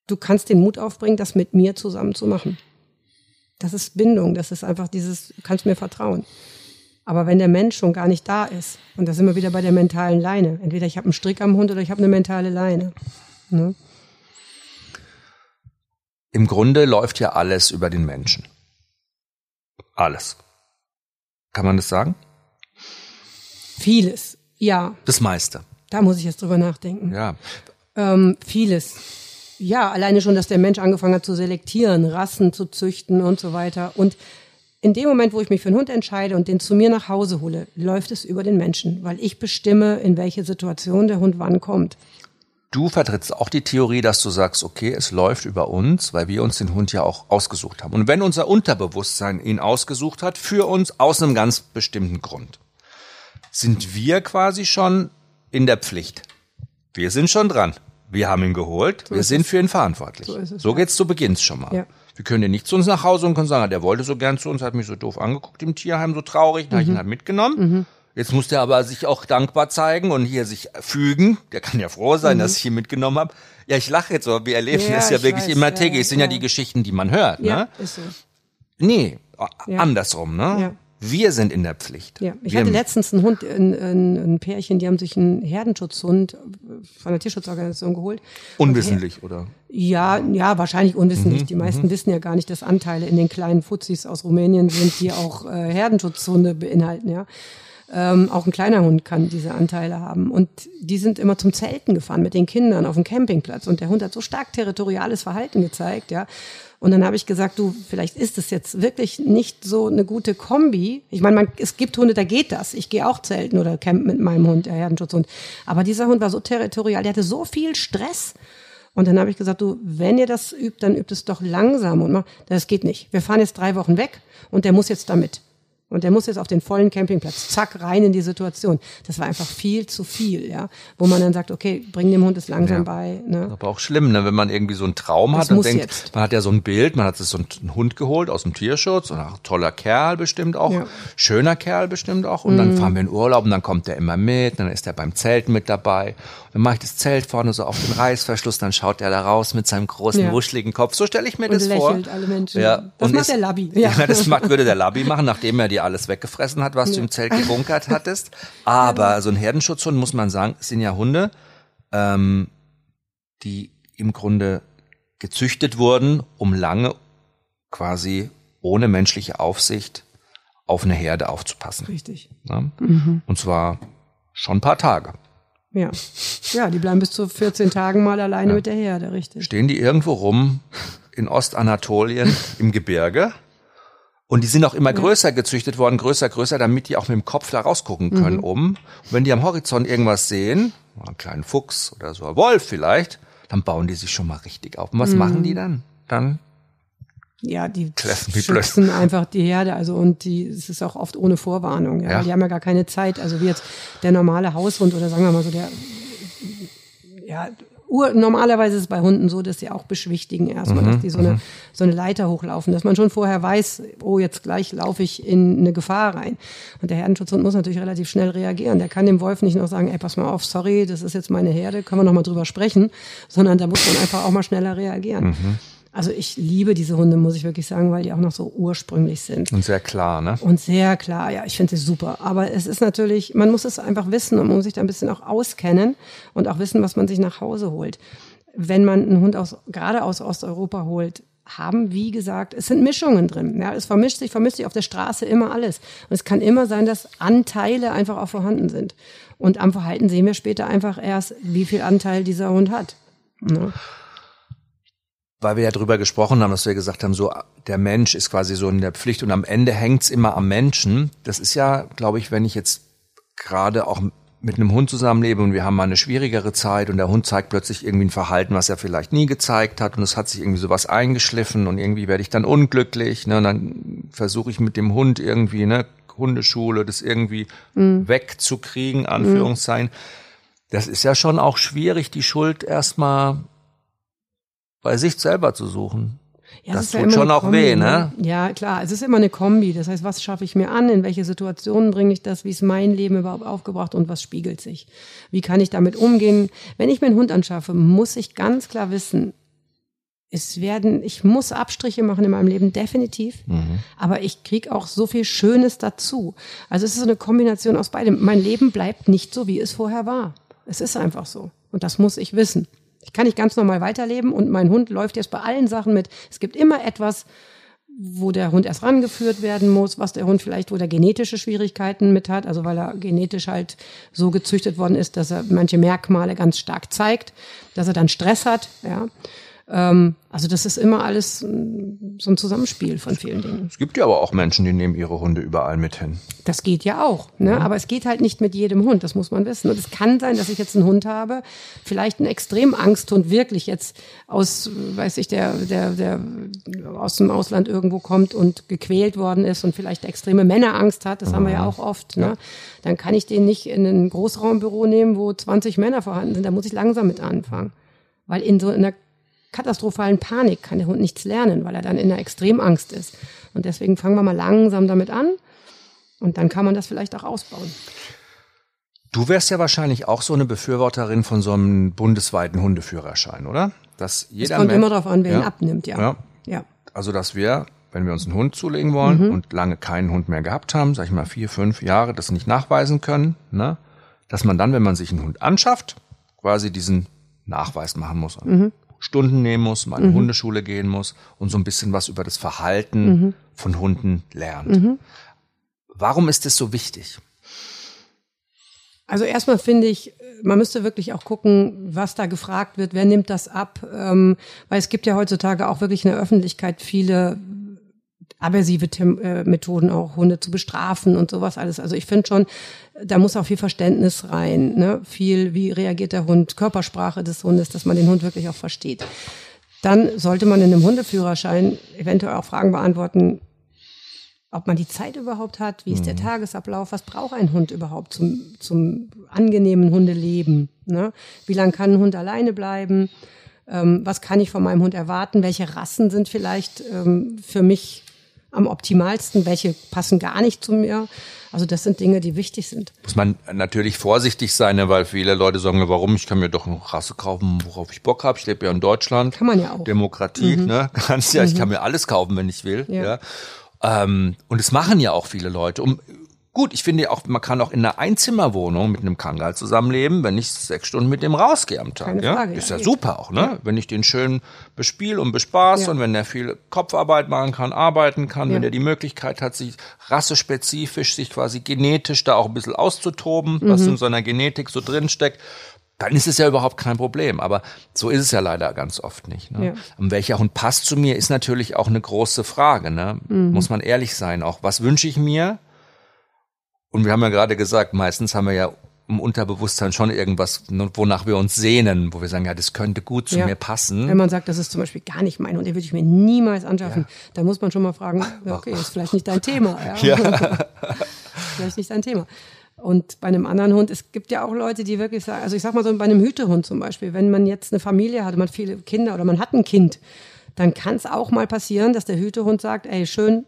du kannst den Mut aufbringen, das mit mir zusammen zu machen. Das ist Bindung, das ist einfach dieses, du kannst mir vertrauen. Aber wenn der Mensch schon gar nicht da ist, und da sind wir wieder bei der mentalen Leine. Entweder ich habe einen Strick am Hund oder ich habe eine mentale Leine. Ne? Im Grunde läuft ja alles über den Menschen. Alles. Kann man das sagen? Vieles, ja. Das meiste. Da muss ich jetzt drüber nachdenken. Ja. Ähm, vieles. Ja, alleine schon, dass der Mensch angefangen hat zu selektieren, Rassen zu züchten und so weiter. Und in dem Moment, wo ich mich für einen Hund entscheide und den zu mir nach Hause hole, läuft es über den Menschen, weil ich bestimme, in welche Situation der Hund wann kommt. Du vertrittst auch die Theorie, dass du sagst, okay, es läuft über uns, weil wir uns den Hund ja auch ausgesucht haben. Und wenn unser Unterbewusstsein ihn ausgesucht hat, für uns aus einem ganz bestimmten Grund, sind wir quasi schon in der Pflicht. Wir sind schon dran. Wir haben ihn geholt. So wir sind es. für ihn verantwortlich. So, es, so ja. geht's zu Beginn schon mal. Ja. Wir können ja nicht zu uns nach Hause und können sagen, der wollte so gern zu uns, hat mich so doof angeguckt im Tierheim, so traurig, dann mhm. habe ich ihn halt mitgenommen. Mhm. Jetzt muss der aber sich auch dankbar zeigen und hier sich fügen. Der kann ja froh sein, mhm. dass ich ihn mitgenommen habe. Ja, ich lache jetzt, aber wir erleben ja, das ja wirklich weiß, immer täglich. Es sind ja, ja die Geschichten, die man hört. Ja, ne? ist so. Nee, ja. andersrum, ne? Ja. Wir sind in der Pflicht. Ja, ich wir hatte letztens einen Hund, ein, ein, ein, Pärchen, die haben sich einen Herdenschutzhund von der Tierschutzorganisation geholt. Unwissentlich, oder? Ja, ja, wahrscheinlich unwissentlich. Mhm, die meisten mhm. wissen ja gar nicht, dass Anteile in den kleinen Fuzis aus Rumänien sind, die auch äh, Herdenschutzhunde beinhalten, ja. Ähm, auch ein kleiner Hund kann diese Anteile haben. Und die sind immer zum Zelten gefahren mit den Kindern auf dem Campingplatz. Und der Hund hat so stark territoriales Verhalten gezeigt, ja. Und dann habe ich gesagt, du, vielleicht ist es jetzt wirklich nicht so eine gute Kombi. Ich meine, man, es gibt Hunde, da geht das. Ich gehe auch zelten oder campen mit meinem Hund, der Herdenschutzhund. Aber dieser Hund war so territorial, der hatte so viel Stress. Und dann habe ich gesagt, du, wenn ihr das übt, dann übt es doch langsam und mal, das geht nicht. Wir fahren jetzt drei Wochen weg und der muss jetzt damit. Und der muss jetzt auf den vollen Campingplatz, zack, rein in die Situation. Das war einfach viel zu viel, ja. Wo man dann sagt, okay, bring dem Hund es langsam ja. bei. Ne? Aber auch schlimm, ne? wenn man irgendwie so einen Traum das hat und denkt, jetzt. man hat ja so ein Bild, man hat sich so einen Hund geholt aus dem Tierschutz und ach, toller Kerl bestimmt auch, ja. schöner Kerl bestimmt auch. Und mhm. dann fahren wir in Urlaub und dann kommt der immer mit, dann ist er beim Zelten mit dabei. Und dann mache ich das Zelt vorne so auf den Reißverschluss, dann schaut er da raus mit seinem großen, ja. wuscheligen Kopf. So stelle ich mir und das vor. alle Menschen. Ja. Das und macht ist, der Labby. Ja. ja, das macht, würde der Labby machen, nachdem er dir alles weggefressen hat, was ja. du im Zelt gebunkert hattest. Aber so ein Herdenschutzhund, muss man sagen, sind ja Hunde, ähm, die im Grunde gezüchtet wurden, um lange quasi ohne menschliche Aufsicht auf eine Herde aufzupassen. Richtig. Ja? Mhm. Und zwar schon ein paar Tage. Ja. Ja, die bleiben bis zu 14 Tagen mal alleine ja. mit der Herde, richtig. Stehen die irgendwo rum in Ostanatolien im Gebirge und die sind auch immer größer gezüchtet worden, größer, größer, damit die auch mit dem Kopf da rausgucken können mhm. um. Und wenn die am Horizont irgendwas sehen, einen kleinen Fuchs oder so ein Wolf vielleicht, dann bauen die sich schon mal richtig auf. Und was mhm. machen die dann? Dann ja, die schützen einfach die Herde, also und die, es ist auch oft ohne Vorwarnung, ja. ja. Die haben ja gar keine Zeit, also wie jetzt der normale Haushund oder sagen wir mal so der, ja, Ur, normalerweise ist es bei Hunden so, dass sie auch beschwichtigen erstmal, mhm, dass die so eine, mhm. so eine Leiter hochlaufen, dass man schon vorher weiß, oh, jetzt gleich laufe ich in eine Gefahr rein. Und der Herdenschutzhund muss natürlich relativ schnell reagieren. Der kann dem Wolf nicht noch sagen, ey, pass mal auf, sorry, das ist jetzt meine Herde, können wir noch mal drüber sprechen, sondern da muss man einfach auch mal schneller reagieren. Mhm. Also ich liebe diese Hunde, muss ich wirklich sagen, weil die auch noch so ursprünglich sind. Und sehr klar, ne? Und sehr klar, ja, ich finde sie super. Aber es ist natürlich, man muss es einfach wissen und man muss sich da ein bisschen auch auskennen und auch wissen, was man sich nach Hause holt. Wenn man einen Hund aus, gerade aus Osteuropa holt, haben, wie gesagt, es sind Mischungen drin. Ja, es vermischt sich, vermischt sich auf der Straße immer alles. Und es kann immer sein, dass Anteile einfach auch vorhanden sind. Und am Verhalten sehen wir später einfach erst, wie viel Anteil dieser Hund hat. Ne? Weil wir ja drüber gesprochen haben, dass wir gesagt haben, so der Mensch ist quasi so in der Pflicht und am Ende hängt's immer am Menschen. Das ist ja, glaube ich, wenn ich jetzt gerade auch mit einem Hund zusammenlebe und wir haben mal eine schwierigere Zeit und der Hund zeigt plötzlich irgendwie ein Verhalten, was er vielleicht nie gezeigt hat und es hat sich irgendwie sowas eingeschliffen und irgendwie werde ich dann unglücklich. Ne? Und dann versuche ich mit dem Hund irgendwie, ne, Hundeschule, das irgendwie mhm. wegzukriegen, Anführungszeichen. Mhm. Das ist ja schon auch schwierig, die Schuld erstmal bei sich selber zu suchen. Ja, das, tut ja schon auch Kombi, weh, ne? Ja, klar. Es ist immer eine Kombi. Das heißt, was schaffe ich mir an? In welche Situationen bringe ich das? Wie ist mein Leben überhaupt aufgebracht? Und was spiegelt sich? Wie kann ich damit umgehen? Wenn ich mir einen Hund anschaffe, muss ich ganz klar wissen, es werden, ich muss Abstriche machen in meinem Leben, definitiv. Mhm. Aber ich krieg auch so viel Schönes dazu. Also es ist eine Kombination aus beidem. Mein Leben bleibt nicht so, wie es vorher war. Es ist einfach so. Und das muss ich wissen. Ich kann nicht ganz normal weiterleben und mein Hund läuft jetzt bei allen Sachen mit. Es gibt immer etwas, wo der Hund erst rangeführt werden muss, was der Hund vielleicht, wo der genetische Schwierigkeiten mit hat, also weil er genetisch halt so gezüchtet worden ist, dass er manche Merkmale ganz stark zeigt, dass er dann Stress hat, ja. Ähm, also das ist immer alles mm, so ein Zusammenspiel von vielen Dingen. Es gibt ja aber auch Menschen, die nehmen ihre Hunde überall mit hin. Das geht ja auch, ne? Ja. aber es geht halt nicht mit jedem Hund, das muss man wissen. Und es kann sein, dass ich jetzt einen Hund habe, vielleicht einen extrem Angsthund, wirklich jetzt aus, weiß ich, der, der, der aus dem Ausland irgendwo kommt und gequält worden ist und vielleicht extreme Männerangst hat, das mhm. haben wir ja auch oft. Ne? Dann kann ich den nicht in ein Großraumbüro nehmen, wo 20 Männer vorhanden sind, da muss ich langsam mit anfangen. Weil in so einer katastrophalen Panik kann der Hund nichts lernen, weil er dann in einer Extremangst ist. Und deswegen fangen wir mal langsam damit an und dann kann man das vielleicht auch ausbauen. Du wärst ja wahrscheinlich auch so eine Befürworterin von so einem bundesweiten Hundeführerschein, oder? Dass jeder es kommt Mensch, immer darauf an, wer ja, ihn abnimmt, ja. ja. ja. Also, dass wir, wenn wir uns einen Hund zulegen wollen mhm. und lange keinen Hund mehr gehabt haben, sag ich mal vier, fünf Jahre, das nicht nachweisen können, ne? dass man dann, wenn man sich einen Hund anschafft, quasi diesen Nachweis machen muss. Mhm. Stunden nehmen muss, mal in mhm. Hundeschule gehen muss und so ein bisschen was über das Verhalten mhm. von Hunden lernt. Mhm. Warum ist das so wichtig? Also erstmal finde ich, man müsste wirklich auch gucken, was da gefragt wird, wer nimmt das ab, ähm, weil es gibt ja heutzutage auch wirklich in der Öffentlichkeit viele aversive äh, Methoden auch Hunde zu bestrafen und sowas alles. Also ich finde schon, da muss auch viel Verständnis rein, ne? viel, wie reagiert der Hund, Körpersprache des Hundes, dass man den Hund wirklich auch versteht. Dann sollte man in einem Hundeführerschein eventuell auch Fragen beantworten, ob man die Zeit überhaupt hat, wie ist der mhm. Tagesablauf, was braucht ein Hund überhaupt zum, zum angenehmen Hundeleben, ne? wie lange kann ein Hund alleine bleiben, ähm, was kann ich von meinem Hund erwarten, welche Rassen sind vielleicht ähm, für mich am optimalsten, welche passen gar nicht zu mir. Also das sind Dinge, die wichtig sind. Muss man natürlich vorsichtig sein, ne, weil viele Leute sagen, warum? Ich kann mir doch eine Rasse kaufen, worauf ich Bock habe. Ich lebe ja in Deutschland. Kann man ja auch. Demokratie, mhm. ne? Kannst ja, mhm. ich kann mir alles kaufen, wenn ich will. Ja. ja. Ähm, und es machen ja auch viele Leute, um Gut, ich finde auch, man kann auch in einer Einzimmerwohnung mit einem Kangal zusammenleben, wenn ich sechs Stunden mit dem rausgehe am Tag. Keine ja? Frage, ist ja, ja super auch, ne? Ja. Wenn ich den schön bespiele und bespaß ja. und wenn er viel Kopfarbeit machen kann, arbeiten kann, wenn er die Möglichkeit hat, sich rassespezifisch, sich quasi genetisch da auch ein bisschen auszutoben, mhm. was in so einer Genetik so drinsteckt, dann ist es ja überhaupt kein Problem. Aber so ist es ja leider ganz oft nicht. Ne? Ja. Und welcher Hund passt zu mir, ist natürlich auch eine große Frage. Ne? Mhm. Muss man ehrlich sein. Auch was wünsche ich mir? Und wir haben ja gerade gesagt, meistens haben wir ja im Unterbewusstsein schon irgendwas, ne, wonach wir uns sehnen, wo wir sagen, ja, das könnte gut zu Ja. mir passen. Wenn man sagt, das ist zum Beispiel gar nicht mein Hund, den würde ich mir niemals anschaffen, da muss man schon mal fragen, ja, okay, ist vielleicht nicht dein Thema. Ja. vielleicht nicht dein Thema. Und bei einem anderen Hund, es gibt ja auch Leute, die wirklich sagen, also ich sag mal so bei einem Hütehund zum Beispiel, wenn man jetzt eine Familie hat, man hat viele Kinder oder man hat ein Kind, dann kann es auch mal passieren, dass der Hütehund sagt, ey, schön,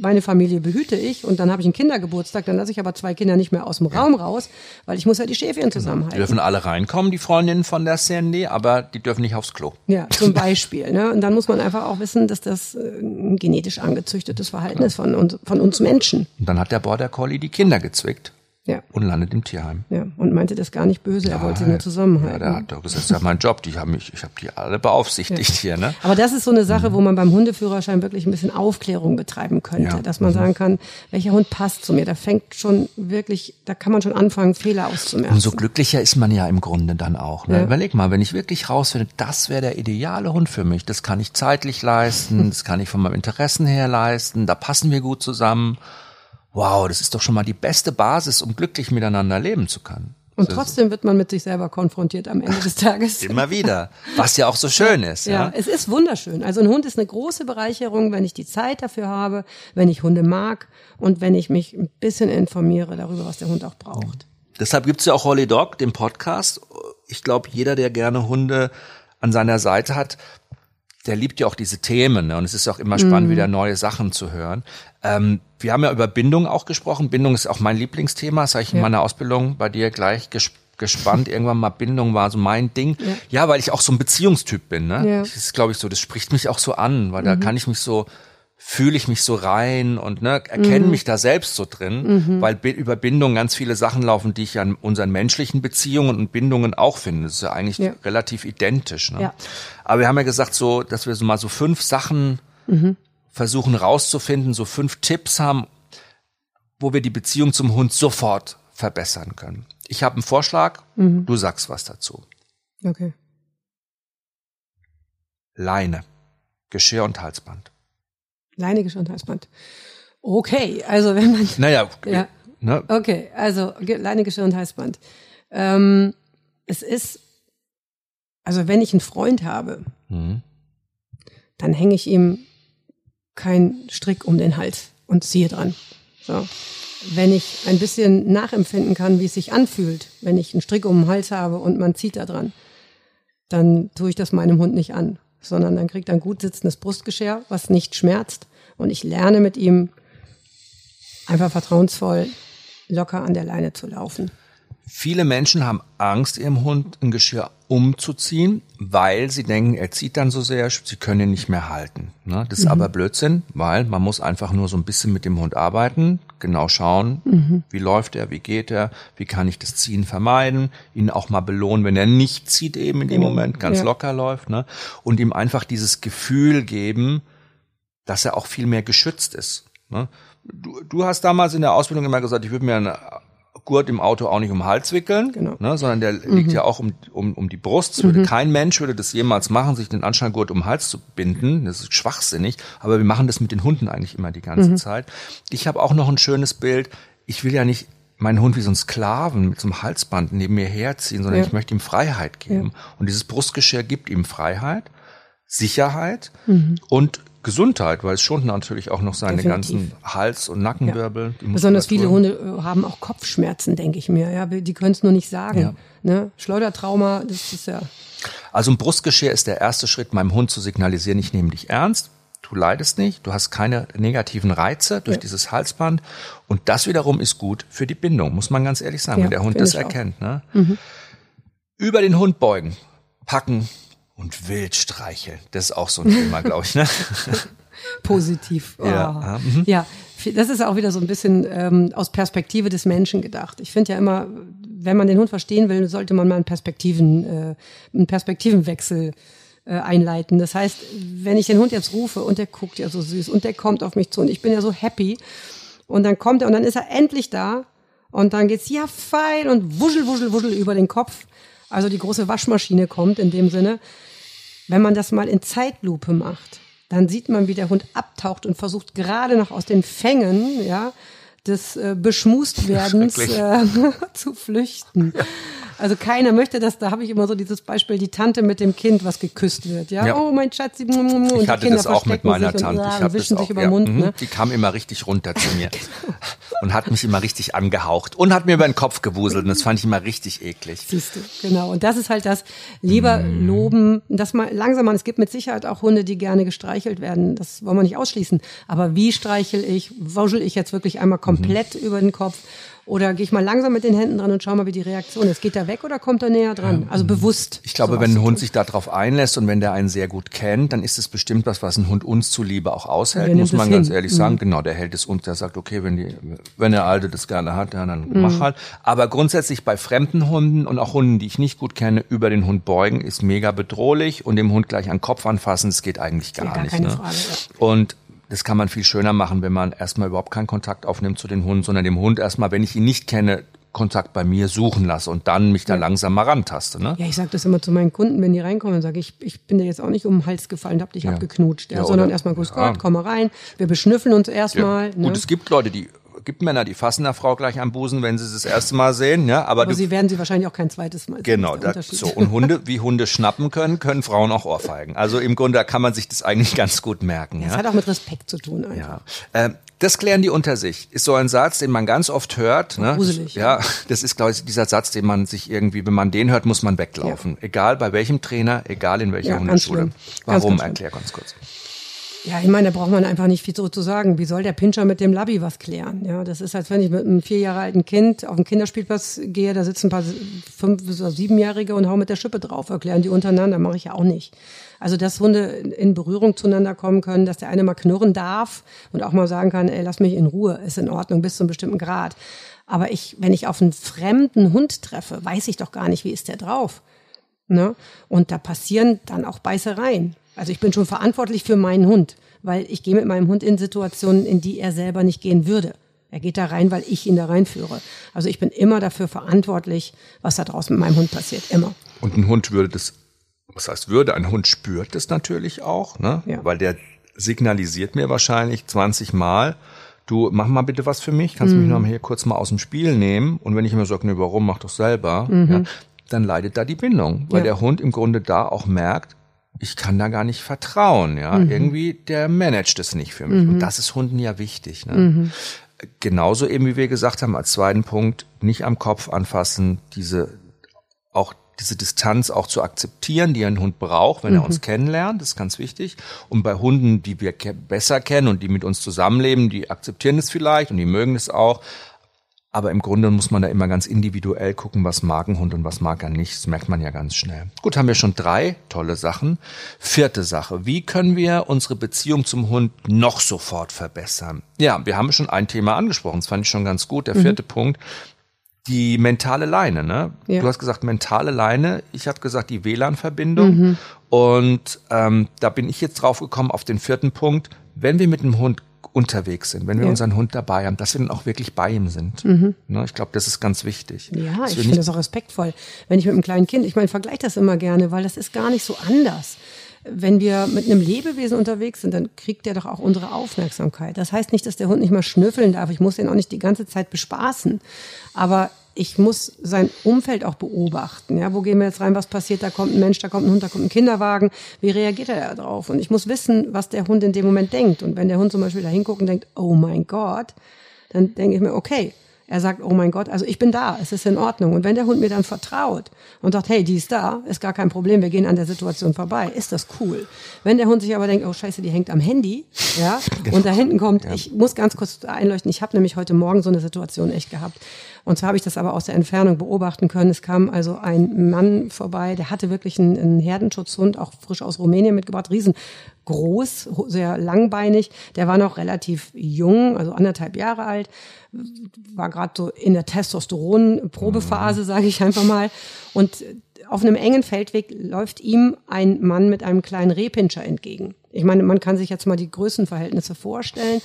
meine Familie behüte ich und dann habe ich einen Kindergeburtstag, dann lasse ich aber zwei Kinder nicht mehr aus dem Raum raus, weil ich muss ja die Schäfchen Die zusammenhalten. dürfen alle reinkommen, die Freundinnen von der Sandy, aber die dürfen nicht aufs Klo. Ja, zum Beispiel. Ne? Und dann muss man einfach auch wissen, dass das äh, ein genetisch angezüchtetes Verhalten ist von uns, von uns Menschen. Und dann hat der Border Collie die Kinder gezwickt Ja. und landet im Tierheim. Ja, und meinte das gar nicht böse, er wollte sie nur Ja, zusammenhalten. der hat doch gesagt, das ist ja mein Job, die haben mich, ich habe die alle beaufsichtigt hier, ne? Aber das ist so eine Sache, wo man beim Hundeführerschein wirklich ein bisschen Aufklärung betreiben könnte, Ja. dass man sagen kann, welcher Hund passt zu mir. Da fängt schon wirklich, da kann man schon anfangen, Fehler auszumerzen. Umso glücklicher ist man ja im Grunde dann auch. Ne? Ja. Überleg mal, wenn ich wirklich rausfinde, das wäre der ideale Hund für mich. Das kann ich zeitlich leisten, das kann ich von meinen Interessen her leisten, da passen wir gut zusammen. Wow, das ist doch schon mal die beste Basis, um glücklich miteinander leben zu können. und ist trotzdem wird man mit sich selber konfrontiert am Ende des Tages. Immer wieder. Was ja auch so schön ist. Ja, Ja. es ist wunderschön. Also ein Hund ist eine große Bereicherung, wenn ich die Zeit dafür habe, wenn ich Hunde mag und wenn ich mich ein bisschen informiere darüber, was der Hund auch braucht. Deshalb gibt's ja auch Holly Dog, den Podcast. Ich glaube, jeder, der gerne Hunde an seiner Seite hat, der liebt ja auch diese Themen. Ne? Und es ist auch immer spannend, wieder neue Sachen zu hören. Ähm, wir haben ja über Bindung auch gesprochen. Bindung ist auch mein Lieblingsthema. Das habe ich in Ja. meiner Ausbildung bei dir gleich ges gespannt. Irgendwann mal Bindung war so mein Ding. Ja, weil ich auch so ein Beziehungstyp bin. Ne? Ja. Das ist, glaube ich, so, das spricht mich auch so an, weil da kann ich mich so fühle ich mich so rein und ne, erkenne mich da selbst so drin, weil bi- über Bindung ganz viele Sachen laufen, die ich an unseren menschlichen Beziehungen und Bindungen auch finde. Das ist ja eigentlich Ja. relativ identisch. Ne? Ja. Aber wir haben ja gesagt, so, dass wir so mal so fünf Sachen versuchen rauszufinden, so fünf Tipps haben, wo wir die Beziehung zum Hund sofort verbessern können. Ich habe einen Vorschlag, du sagst was dazu. Okay. Leine, Geschirr und Halsband. Leine, Geschirr und Halsband. Okay, also wenn man, Naja, ja, ne, okay, also Ge- Leine, Geschirr und Halsband. Ähm, es ist, also wenn ich einen Freund habe, Mhm. dann hänge ich ihm keinen Strick um den Hals und ziehe dran. So. Wenn ich ein bisschen nachempfinden kann, wie es sich anfühlt, wenn ich einen Strick um den Hals habe und man zieht da dran, dann tue ich das meinem Hund nicht an, sondern dann kriegt er ein gut sitzendes Brustgeschirr, was nicht schmerzt. Und ich lerne mit ihm einfach vertrauensvoll locker an der Leine zu laufen. Viele Menschen haben Angst, ihrem Hund ein Geschirr umzuziehen, weil sie denken, er zieht dann so sehr, sie können ihn nicht mehr halten. Ne? Das ist aber Blödsinn, weil man muss einfach nur so ein bisschen mit dem Hund arbeiten, genau schauen, wie läuft er, wie geht er, wie kann ich das Ziehen vermeiden, ihn auch mal belohnen, wenn er nicht zieht eben in dem. Moment, ganz Ja. locker läuft. Ne? Und ihm einfach dieses Gefühl geben, dass er auch viel mehr geschützt ist. Ne? Du, du hast damals in der Ausbildung immer gesagt, ich würde mir einen Gurt im Auto auch nicht um den Hals wickeln, Genau. ne, sondern der liegt ja auch um, um, um die Brust. Würde Kein Mensch würde das jemals machen, sich den Anschnallgurt um den Hals zu binden. Das ist schwachsinnig. Aber wir machen das mit den Hunden eigentlich immer die ganze Zeit. Ich habe auch noch ein schönes Bild. Ich will ja nicht meinen Hund wie so einen Sklaven mit so einem Halsband neben mir herziehen, sondern Ja. ich möchte ihm Freiheit geben. Und dieses Brustgeschirr gibt ihm Freiheit, Sicherheit Mhm. und Gesundheit, weil es schont natürlich auch noch seine Definitiv. ganzen Hals- und Nackenwirbel. die Besonders viele. Hunde äh, haben auch Kopfschmerzen, denke ich mir. Ja, die können es nur nicht sagen. Ja. Ne? Schleudertrauma, das ist ja. Also ein Brustgeschirr ist der erste Schritt, meinem Hund zu signalisieren, ich nehme dich ernst, du leidest nicht, du hast keine negativen Reize durch dieses Halsband und das wiederum ist gut für die Bindung, muss man ganz ehrlich sagen, Ja, wenn der Hund das erkennt. Ne? Über den Hund beugen, packen und wild streicheln. Das ist auch so ein Thema, glaube ich. Ne? positiv. Ja, ja, Oh. ja, das ist auch wieder so ein bisschen ähm, aus Perspektive des Menschen gedacht. Ich finde ja immer, wenn man den Hund verstehen will, sollte man mal einen Perspektiven, äh, einen Perspektivenwechsel äh, einleiten. Das heißt, wenn ich den Hund jetzt rufe und der guckt ja so süß und der kommt auf mich zu und ich bin ja so happy und dann kommt er und dann ist er endlich da und dann geht's ja fein und wuschel, wuschel, wuschel über den Kopf. Also die große Waschmaschine kommt in dem Sinne. Wenn man das mal in Zeitlupe macht, dann sieht man, wie der Hund abtaucht und versucht gerade noch aus den Fängen, ja, des äh, Beschmustwerdens äh, zu flüchten. Also keiner möchte das, da habe ich immer so dieses Beispiel, die Tante mit dem Kind, was geküsst wird. Ja, Ja. oh mein Schatz, und Ich die hatte Kinder das auch mit verstecken meiner sich Tante. und, Ich wischen das sich auch, über ja, Mund. mhm. Ne? Die kam immer richtig runter zu mir und hat mich immer richtig angehaucht und hat mir über den Kopf gewuselt und das fand ich immer richtig eklig. Siehst du, genau. Und das ist halt das lieber Mm. loben, das mal langsam an. Es gibt mit Sicherheit auch Hunde, die gerne gestreichelt werden. Das wollen wir nicht ausschließen. Aber wie streichel ich? Wuschel ich jetzt wirklich einmal komplett Mhm. über den Kopf? Oder gehe ich mal langsam mit den Händen dran und schau mal, wie die Reaktion ist. Geht er weg oder kommt er näher dran? Also bewusst. Ich glaube, wenn ein Hund sich darauf einlässt und wenn der einen sehr gut kennt, dann ist es bestimmt was, was ein Hund uns zuliebe auch aushält, muss man ganz hin. Mhm. ehrlich sagen. Genau, der hält es uns, der sagt, okay, wenn die, wenn der Alte das gerne hat, ja, dann Mhm. mach halt. Aber grundsätzlich bei fremden Hunden und auch Hunden, die ich nicht gut kenne, über den Hund beugen, ist mega bedrohlich und dem Hund gleich an den Kopf anfassen, das geht eigentlich gar, Ja, gar nicht. ne? Frage, ja. Und das kann man viel schöner machen, wenn man erstmal überhaupt keinen Kontakt aufnimmt zu den Hunden, sondern dem Hund erstmal, wenn ich ihn nicht kenne, Kontakt bei mir suchen lasse und dann mich da langsam mal rantaste. Ne? Ja, ich sage das immer zu meinen Kunden, wenn die reinkommen, sage ich, ich bin dir jetzt auch nicht um den Hals gefallen, hab dich abgeknutscht, ja, Ja, sondern erstmal Grüß ja. Gott, komm mal rein, wir beschnüffeln uns erstmal. Ne? Gut, es gibt Leute, die gibt Männer, die fassen der Frau gleich am Busen, wenn sie es das erste Mal sehen, ja, aber, Aber du sie werden sie wahrscheinlich auch kein zweites Mal sehen. Genau, Das das, Unterschied. so. Und Hunde, wie Hunde schnappen können, können Frauen auch ohrfeigen. Also im Grunde kann man sich das eigentlich ganz gut merken. Das Ja, hat auch mit Respekt zu tun einfach. ja. Ähm, das klären die unter sich. Ist so ein Satz, den man ganz oft hört. Ne? Gruselig, Ja, das ist, glaube ich, dieser Satz, den man sich irgendwie, wenn man den hört, muss man weglaufen. Egal bei welchem Trainer, egal in welcher Ja, ganz Hundeschule. Ganz, Warum? ganz schlimm. Erklär ganz kurz. Ja, ich meine, da braucht man einfach nicht viel so zu sagen. Wie soll der Pinscher mit dem Labby was klären? Ja, das ist, als wenn ich mit einem vier Jahre alten Kind auf den Kinderspielplatz gehe, da sitzen ein paar fünf bis siebenjährige und hau mit der Schippe drauf, erklären die untereinander, mache ich ja auch nicht. Also, dass Hunde in Berührung zueinander kommen können, dass der eine mal knurren darf und auch mal sagen kann, ey, lass mich in Ruhe, ist in Ordnung bis zu einem bestimmten Grad. Aber ich, wenn ich auf einen fremden Hund treffe, weiß ich doch gar nicht, wie ist der drauf. Ne? Und da passieren dann auch Beißereien. Also ich bin schon verantwortlich für meinen Hund, weil ich gehe mit meinem Hund in Situationen, in die er selber nicht gehen würde. Er geht da rein, weil ich ihn da reinführe. Also ich bin immer dafür verantwortlich, was da draußen mit meinem Hund passiert. Immer. Und ein Hund würde das, was heißt würde, ein Hund spürt das natürlich auch, ne? Ja. Weil der signalisiert mir wahrscheinlich 20 Mal, du mach mal bitte was für mich, kannst du mich noch mal hier kurz mal aus dem Spiel nehmen. Und wenn ich immer sage, nee, warum, mach doch selber, ja, dann leidet da die Bindung, weil Ja. der Hund im Grunde da auch merkt, ich kann da gar nicht vertrauen, ja. Irgendwie, der managt es nicht für mich. Und das ist Hunden ja wichtig, ne? Genauso eben, wie wir gesagt haben, als zweiten Punkt, nicht am Kopf anfassen, diese, auch diese Distanz auch zu akzeptieren, die ein Hund braucht, wenn er uns kennenlernt, das ist ganz wichtig. Und bei Hunden, die wir ke besser kennen und die mit uns zusammenleben, die akzeptieren es vielleicht und die mögen es auch. Aber im Grunde muss man da immer ganz individuell gucken, was mag ein Hund und was mag er nicht. Das merkt man ja ganz schnell. Gut, haben wir schon drei tolle Sachen. Vierte Sache. Wie können wir unsere Beziehung zum Hund noch sofort verbessern? Ja, wir haben schon ein Thema angesprochen. Das fand ich schon ganz gut. Der vierte Punkt. Die mentale Leine, ne? Ja. Du hast gesagt mentale Leine. Ich habe gesagt die WLAN-Verbindung. Und ähm, da bin ich jetzt drauf gekommen auf den vierten Punkt. Wenn wir mit dem Hund unterwegs sind, wenn wir Ja. unseren Hund dabei haben, dass wir dann auch wirklich bei ihm sind. Ne? Ich glaube, das ist ganz wichtig. Ja, ich finde das auch respektvoll. Wenn ich mit einem kleinen Kind, ich meine, vergleiche das immer gerne, weil das ist gar nicht so anders. Wenn wir mit einem Lebewesen unterwegs sind, dann kriegt der doch auch unsere Aufmerksamkeit. Das heißt nicht, dass der Hund nicht mal schnüffeln darf. Ich muss den auch nicht die ganze Zeit bespaßen. Aber ich muss sein Umfeld auch beobachten. Ja, wo gehen wir jetzt rein? Was passiert? Da kommt ein Mensch, da kommt ein Hund, da kommt ein Kinderwagen. Wie reagiert er da drauf? Und ich muss wissen, was der Hund in dem Moment denkt. Und wenn der Hund zum Beispiel da hinguckt und denkt, oh mein Gott, dann denke ich mir, okay, er sagt, oh mein Gott, also ich bin da, es ist in Ordnung. Und wenn der Hund mir dann vertraut und sagt, hey, die ist da, ist gar kein Problem, wir gehen an der Situation vorbei, ist das cool. Wenn der Hund sich aber denkt, oh scheiße, die hängt am Handy, ja, und da hinten kommt, ich muss ganz kurz einleuchten, ich habe nämlich heute Morgen so eine Situation echt gehabt. Und zwar habe ich das aber aus der Entfernung beobachten können. Es kam also ein Mann vorbei, der hatte wirklich einen, einen Herdenschutzhund, auch frisch aus Rumänien mitgebracht, riesengroß, ho- sehr langbeinig. Der war noch relativ jung, also anderthalb Jahre alt, war gerade so in der Testosteron-Probephase, sage ich einfach mal. Und auf einem engen Feldweg läuft ihm ein Mann mit einem kleinen Rehpinscher entgegen. Ich meine, man kann sich jetzt mal die Größenverhältnisse vorstellen.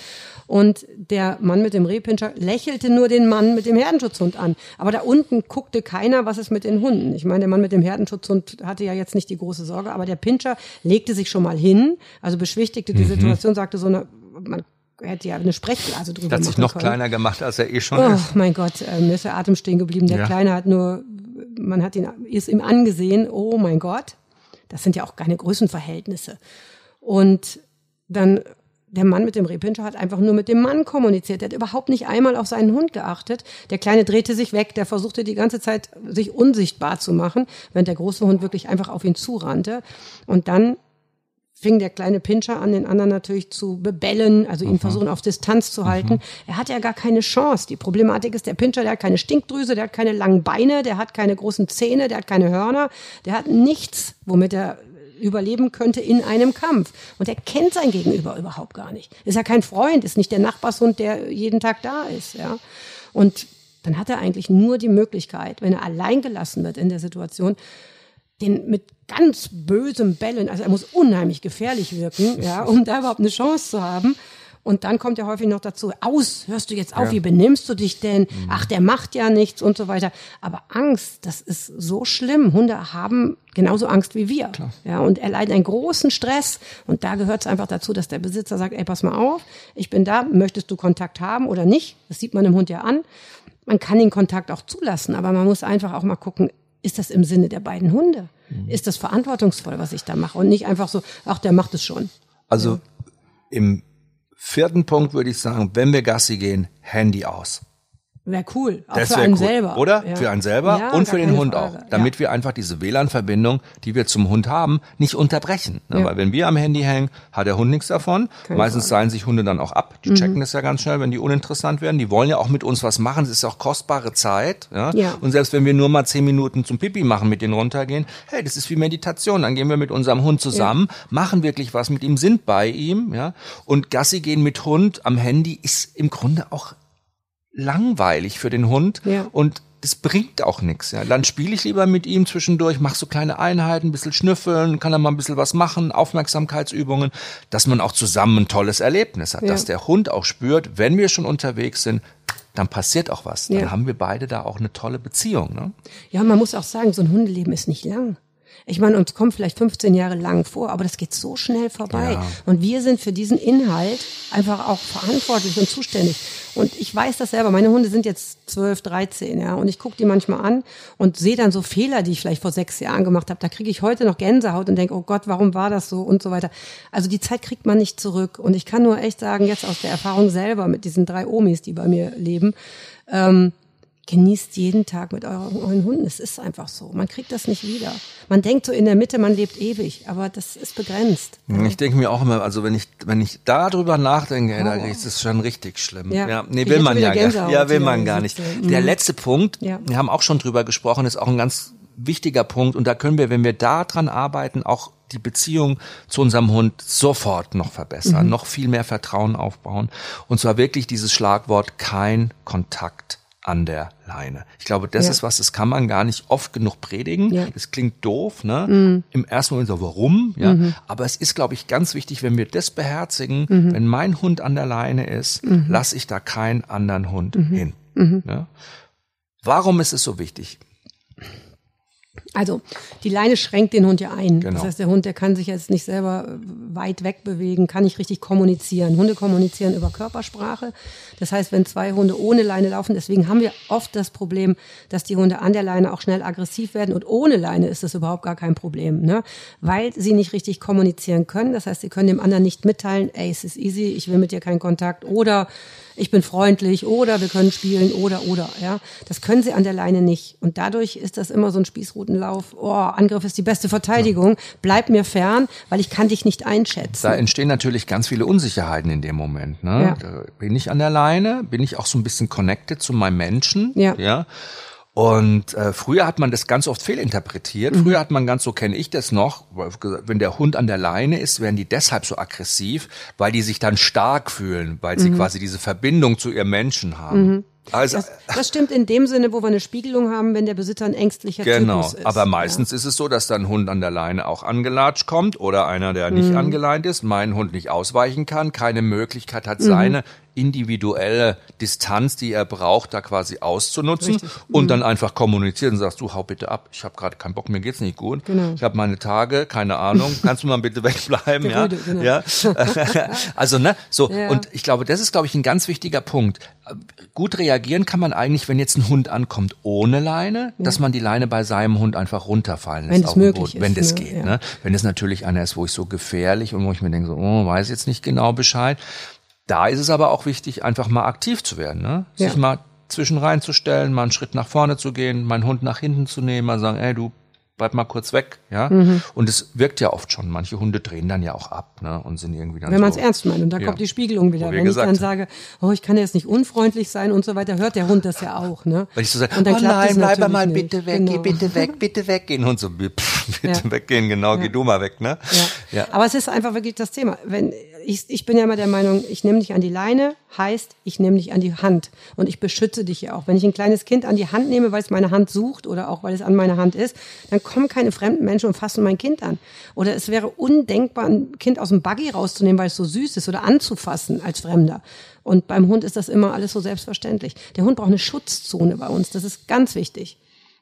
Und der Mann mit dem Rehpinscher lächelte nur den Mann mit dem Herdenschutzhund an. Aber da unten guckte keiner, was ist mit den Hunden. Ich meine, der Mann mit dem Herdenschutzhund hatte ja jetzt nicht die große Sorge, aber der Pinscher legte sich schon mal hin, also beschwichtigte die Situation, sagte so, na, man hätte ja eine Sprechblase drüber Hat sich noch können. kleiner gemacht, als er eh schon oh, ist. mein Gott, äh, mir ist der Atem stehen geblieben. Der Ja. Kleine hat nur, man hat ihn, ist ihm angesehen, oh mein Gott, das sind ja auch keine Größenverhältnisse. Und dann der Mann mit dem Rehpinscher hat einfach nur mit dem Mann kommuniziert. Der hat überhaupt nicht einmal auf seinen Hund geachtet. Der Kleine drehte sich weg, der versuchte die ganze Zeit, sich unsichtbar zu machen, während der große Hund wirklich einfach auf ihn zurannte. Und dann fing der kleine Pinscher an, den anderen natürlich zu bebellen, also ihn versuchen auf Distanz zu halten. Er hat ja gar keine Chance. Die Problematik ist, der Pinscher, der hat keine Stinkdrüse, der hat keine langen Beine, der hat keine großen Zähne, der hat keine Hörner, der hat nichts, womit er überleben könnte in einem Kampf. Und er kennt sein Gegenüber überhaupt gar nicht. Ist ja kein Freund, ist nicht der Nachbarshund, der jeden Tag da ist, ja. Und dann hat er eigentlich nur die Möglichkeit, wenn er allein gelassen wird in der Situation, den mit ganz bösem Bellen, also er muss unheimlich gefährlich wirken, ja, um da überhaupt eine Chance zu haben. Und dann kommt ja häufig noch dazu, aus, hörst du jetzt auf, Ja. wie benimmst du dich denn? Ach, der macht ja nichts und so weiter. Aber Angst, das ist so schlimm. Hunde haben genauso Angst wie wir. Ja, und erleiden einen großen Stress. Und da gehört es einfach dazu, dass der Besitzer sagt, ey, pass mal auf, ich bin da, möchtest du Kontakt haben oder nicht? Das sieht man dem Hund ja an. Man kann den Kontakt auch zulassen, aber man muss einfach auch mal gucken, ist das im Sinne der beiden Hunde? Ist das verantwortungsvoll, was ich da mache? Und nicht einfach so, ach, der macht es schon. Also im vierten Punkt würde ich sagen, wenn wir Gassi gehen, Handy aus. Wäre cool. Auch Das für einen cool, selber. Oder? Ja. Für einen selber Ja, und für den Hund Frage. auch. Damit ja. wir einfach diese WLAN-Verbindung, die wir zum Hund haben, nicht unterbrechen. Ne? Weil wenn wir am Handy hängen, hat der Hund nichts davon. Keine Meistens Frage. Mhm. seilen sich Hunde dann auch ab. Die checken das ja ganz schnell, wenn die uninteressant werden. Die wollen ja auch mit uns was machen. Es ist auch kostbare Zeit. Ja. Und selbst wenn wir nur mal zehn Minuten zum Pipi machen, mit denen runtergehen, hey, das ist wie Meditation. Dann gehen wir mit unserem Hund zusammen, machen wirklich was mit ihm, sind bei ihm. Ja? Und Gassi gehen mit Hund am Handy ist im Grunde auch langweilig für den Hund Ja. und das bringt auch nichts. Ja. Dann spiele ich lieber mit ihm zwischendurch, mach so kleine Einheiten, ein bisschen schnüffeln, kann er mal ein bisschen was machen, Aufmerksamkeitsübungen, dass man auch zusammen ein tolles Erlebnis hat, Ja. dass der Hund auch spürt, wenn wir schon unterwegs sind, dann passiert auch was. Dann Ja. haben wir beide da auch eine tolle Beziehung. Ne? Ja, man muss auch sagen, so ein Hundeleben ist nicht lang. Ich meine, uns kommt vielleicht 15 Jahre lang vor, aber das geht so schnell vorbei. Ja. Und wir sind für diesen Inhalt einfach auch verantwortlich und zuständig. Und ich weiß das selber. Meine Hunde sind jetzt 12, 13, ja. Und ich gucke die manchmal an und sehe dann so Fehler, die ich vielleicht vor sechs Jahren gemacht habe. Da kriege ich heute noch Gänsehaut und denke, oh Gott, warum war das so und so weiter. Also die Zeit kriegt man nicht zurück. Und ich kann nur echt sagen, jetzt aus der Erfahrung selber mit diesen drei Omis, die bei mir leben, ähm, genießt jeden Tag mit euren, euren Hunden. Es ist einfach so. Man kriegt das nicht wieder. Man denkt so in der Mitte, man lebt ewig, aber das ist begrenzt. Ich denke mir auch immer, also wenn ich wenn ich darüber nachdenke, ey, da ist es schon richtig schlimm. Ja. Ja, nee, will man ja gar Gänsehaut Ja, will man gar nicht. Sitze. Der Mhm. letzte Punkt, Ja. wir haben auch schon drüber gesprochen, ist auch ein ganz wichtiger Punkt und da können wir, wenn wir da dran arbeiten, auch die Beziehung zu unserem Hund sofort noch verbessern, Mhm. noch viel mehr Vertrauen aufbauen und zwar wirklich dieses Schlagwort kein Kontakt an der Leine. Ich glaube, das Ja. ist was, das kann man gar nicht oft genug predigen. Ja. Das klingt doof, ne? Im ersten Moment so, warum? Ja. Mhm. Aber es ist, glaube ich, ganz wichtig, wenn wir das beherzigen, Mhm. wenn mein Hund an der Leine ist, lasse ich da keinen anderen Hund Mhm. hin. Ja? Warum ist es so wichtig? Also die Leine schränkt den Hund ja ein. Genau. Das heißt, der Hund, der kann sich jetzt nicht selber äh, weit weg bewegen, kann nicht richtig kommunizieren. Hunde kommunizieren über Körpersprache. Das heißt, wenn zwei Hunde ohne Leine laufen, deswegen haben wir oft das Problem, dass die Hunde an der Leine auch schnell aggressiv werden und ohne Leine ist das überhaupt gar kein Problem, ne? weil sie nicht richtig kommunizieren können. Das heißt, sie können dem anderen nicht mitteilen, ey, es ist easy, ich will mit dir keinen Kontakt oder ich bin freundlich oder wir können spielen oder oder ja das können sie an der Leine nicht und dadurch ist das immer so ein Spießrutenlauf oh Angriff ist die beste Verteidigung bleib mir fern weil ich kann dich nicht einschätzen Da entstehen natürlich ganz viele Unsicherheiten in dem Moment. Ne? Ja. Bin ich an der Leine, bin ich auch so ein bisschen connected zu meinem Menschen. Ja. ja? Und äh, früher hat man das ganz oft fehlinterpretiert. Mhm. Früher hat man ganz so kenne ich das noch, wenn der Hund an der Leine ist, werden die deshalb so aggressiv, weil die sich dann stark fühlen, weil Mhm. sie quasi diese Verbindung zu ihrem Menschen haben. Also das, das stimmt in dem Sinne wo wir eine Spiegelung haben wenn der Besitzer ein ängstlicher Genau, Typus ist aber meistens ist es so, dass dann ein Hund an der Leine auch angelatscht kommt oder einer, der Mhm. nicht angeleint ist, meinen Hund nicht ausweichen kann, keine Möglichkeit Mhm. hat, seine individuelle Distanz, die er braucht, da quasi auszunutzen Richtig. und mhm. dann einfach kommunizieren und sagst, du hau bitte ab, ich habe gerade keinen Bock, mir geht's nicht gut. Genau. Ich habe meine Tage, keine Ahnung, kannst du mal bitte wegbleiben, ja? Rüde, genau. ja? also ne, so ja. und ich glaube, das ist glaube ich ein ganz wichtiger Punkt. Gut reagieren kann man eigentlich, wenn jetzt ein Hund ankommt ohne Leine, ja. dass man die Leine bei seinem Hund einfach runterfallen lässt. Wenn es möglich ist. Wenn das ne? geht. Ne? Wenn es natürlich einer ist, wo ich so gefährlich und wo ich mir denke, so, oh, weiß jetzt nicht genau Bescheid. Da ist es aber auch wichtig, einfach mal aktiv zu werden. Ne? Sich mal zwischen reinzustellen, mal einen Schritt nach vorne zu gehen, meinen Hund nach hinten zu nehmen, mal sagen, ey, du bleib mal kurz weg, ja. Mhm. Und es wirkt ja oft schon. Manche Hunde drehen dann ja auch ab, ne, und sind irgendwie dann Wenn so, man es ernst meint. Und da ja. kommt die Spiegelung wieder. Wenn ich dann sage, oh, ich kann jetzt nicht unfreundlich sein und so weiter, hört der Hund das ja auch, ne? Weil ich so sage, und dann oh nein, bleib mal bitte weg, genau. geh bitte weg, bitte weggehen. Und so, pff, bitte ja. weggehen, genau, ja. geh du mal weg, ne? Ja. ja. Aber es ist einfach wirklich das Thema. Wenn, ich, ich bin ja immer der Meinung, ich nehme dich an die Leine, heißt, ich nehme dich an die Hand und ich beschütze dich ja auch. Wenn ich ein kleines Kind an die Hand nehme, weil es meine Hand sucht oder auch weil es an meiner Hand ist, dann kommen keine fremden Menschen und fassen mein Kind an. Oder es wäre undenkbar, ein Kind aus dem Buggy rauszunehmen, weil es so süß ist oder anzufassen als Fremder. Und beim Hund ist das immer alles so selbstverständlich. Der Hund braucht eine Schutzzone bei uns. Das ist ganz wichtig.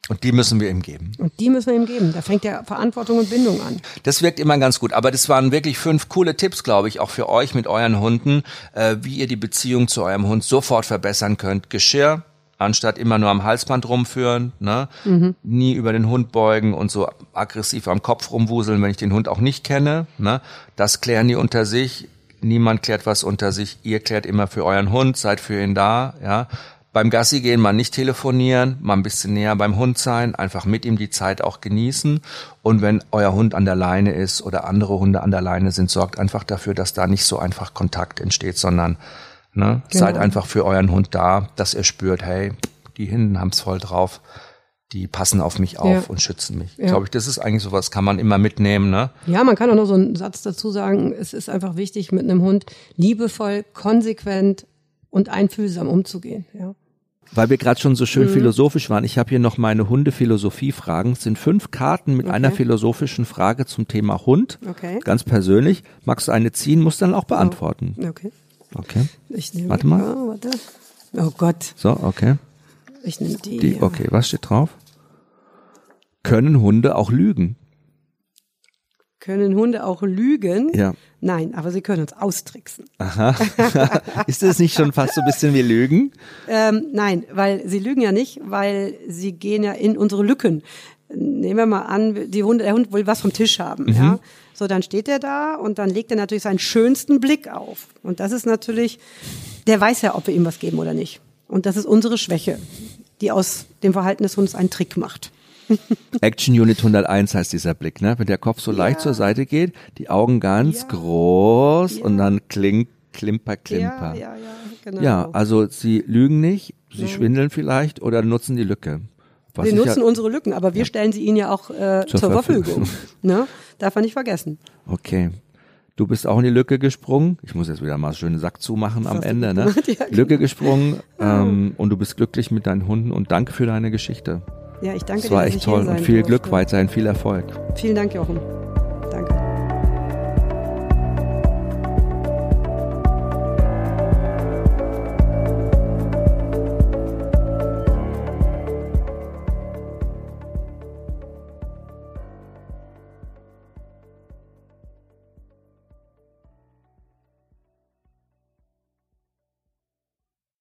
Und die müssen wir ihm geben. Und die müssen wir ihm geben. Da fängt ja Verantwortung und Bindung an. Das wirkt immer ganz gut. Aber das waren wirklich fünf coole Tipps, glaube ich, auch für euch mit euren Hunden, äh, wie ihr die Beziehung zu eurem Hund sofort verbessern könnt. Geschirr, anstatt immer nur am Halsband rumführen, ne? Mhm. nie über den Hund beugen und so aggressiv am Kopf rumwuseln, wenn ich den Hund auch nicht kenne. Ne? Das klären die unter sich. Niemand klärt was unter sich. Ihr klärt immer für euren Hund, seid für ihn da. Ja? Beim Gassi gehen mal nicht telefonieren, mal ein bisschen näher beim Hund sein, einfach mit ihm die Zeit auch genießen. Und wenn euer Hund an der Leine ist oder andere Hunde an der Leine sind, sorgt einfach dafür, dass da nicht so einfach Kontakt entsteht, sondern ne, genau. seid einfach für euren Hund da, dass er spürt, hey, die Hinden haben's voll drauf die passen auf mich auf ja. und schützen mich. Ja. Glaube ich, das ist eigentlich sowas, kann man immer mitnehmen, ne? Ja, man kann auch noch so einen Satz dazu sagen, es ist einfach wichtig, mit einem Hund liebevoll, konsequent und einfühlsam umzugehen, ja. Weil wir gerade schon so schön mhm. philosophisch waren, ich habe hier noch meine Hunde-Philosophie-Fragen. Es sind fünf Karten mit okay. einer philosophischen Frage zum Thema Hund. Okay. Ganz persönlich. Magst du eine ziehen, musst dann auch beantworten. Oh. Okay. Okay. Ich nehme warte mal. Oh, warte. oh Gott. So, okay. Ich nehme die. die. Okay, was steht drauf? Können Hunde auch lügen? Können Hunde auch lügen? Ja. Nein, aber sie können uns austricksen. Aha. Ist das nicht schon fast so ein bisschen wie Lügen? Ähm, nein, weil sie lügen ja nicht, weil sie gehen ja in unsere Lücken. Nehmen wir mal an, die Hunde, der Hund will was vom Tisch haben. Mhm. Ja? So, dann steht er da und dann legt er natürlich seinen schönsten Blick auf. Und das ist natürlich, der weiß ja, ob wir ihm was geben oder nicht. Und das ist unsere Schwäche, die aus dem Verhalten des Hundes einen Trick macht. Action Unit 101 heißt dieser Blick, ne? Wenn der Kopf so ja. leicht zur Seite geht, die Augen ganz ja. groß ja. und dann klingt Klimper, Klimper. Ja, ja, ja, genau. Ja, also sie lügen nicht, sie schwindeln vielleicht oder nutzen die Lücke. Was wir nutzen unsere Lücken, aber wir stellen sie ihnen ja auch äh, zur, zur Verfügung. ne? Darf man nicht vergessen. Okay. Du bist auch in die Lücke gesprungen. Ich muss jetzt wieder mal schönen Sack zumachen am Ende. Ne? Ja, genau. Lücke gesprungen ähm, und du bist glücklich mit deinen Hunden und danke für deine Geschichte. Ja, ich danke dir. Das war echt toll und viel Glück weiterhin, viel Erfolg. Vielen Dank, Jochen.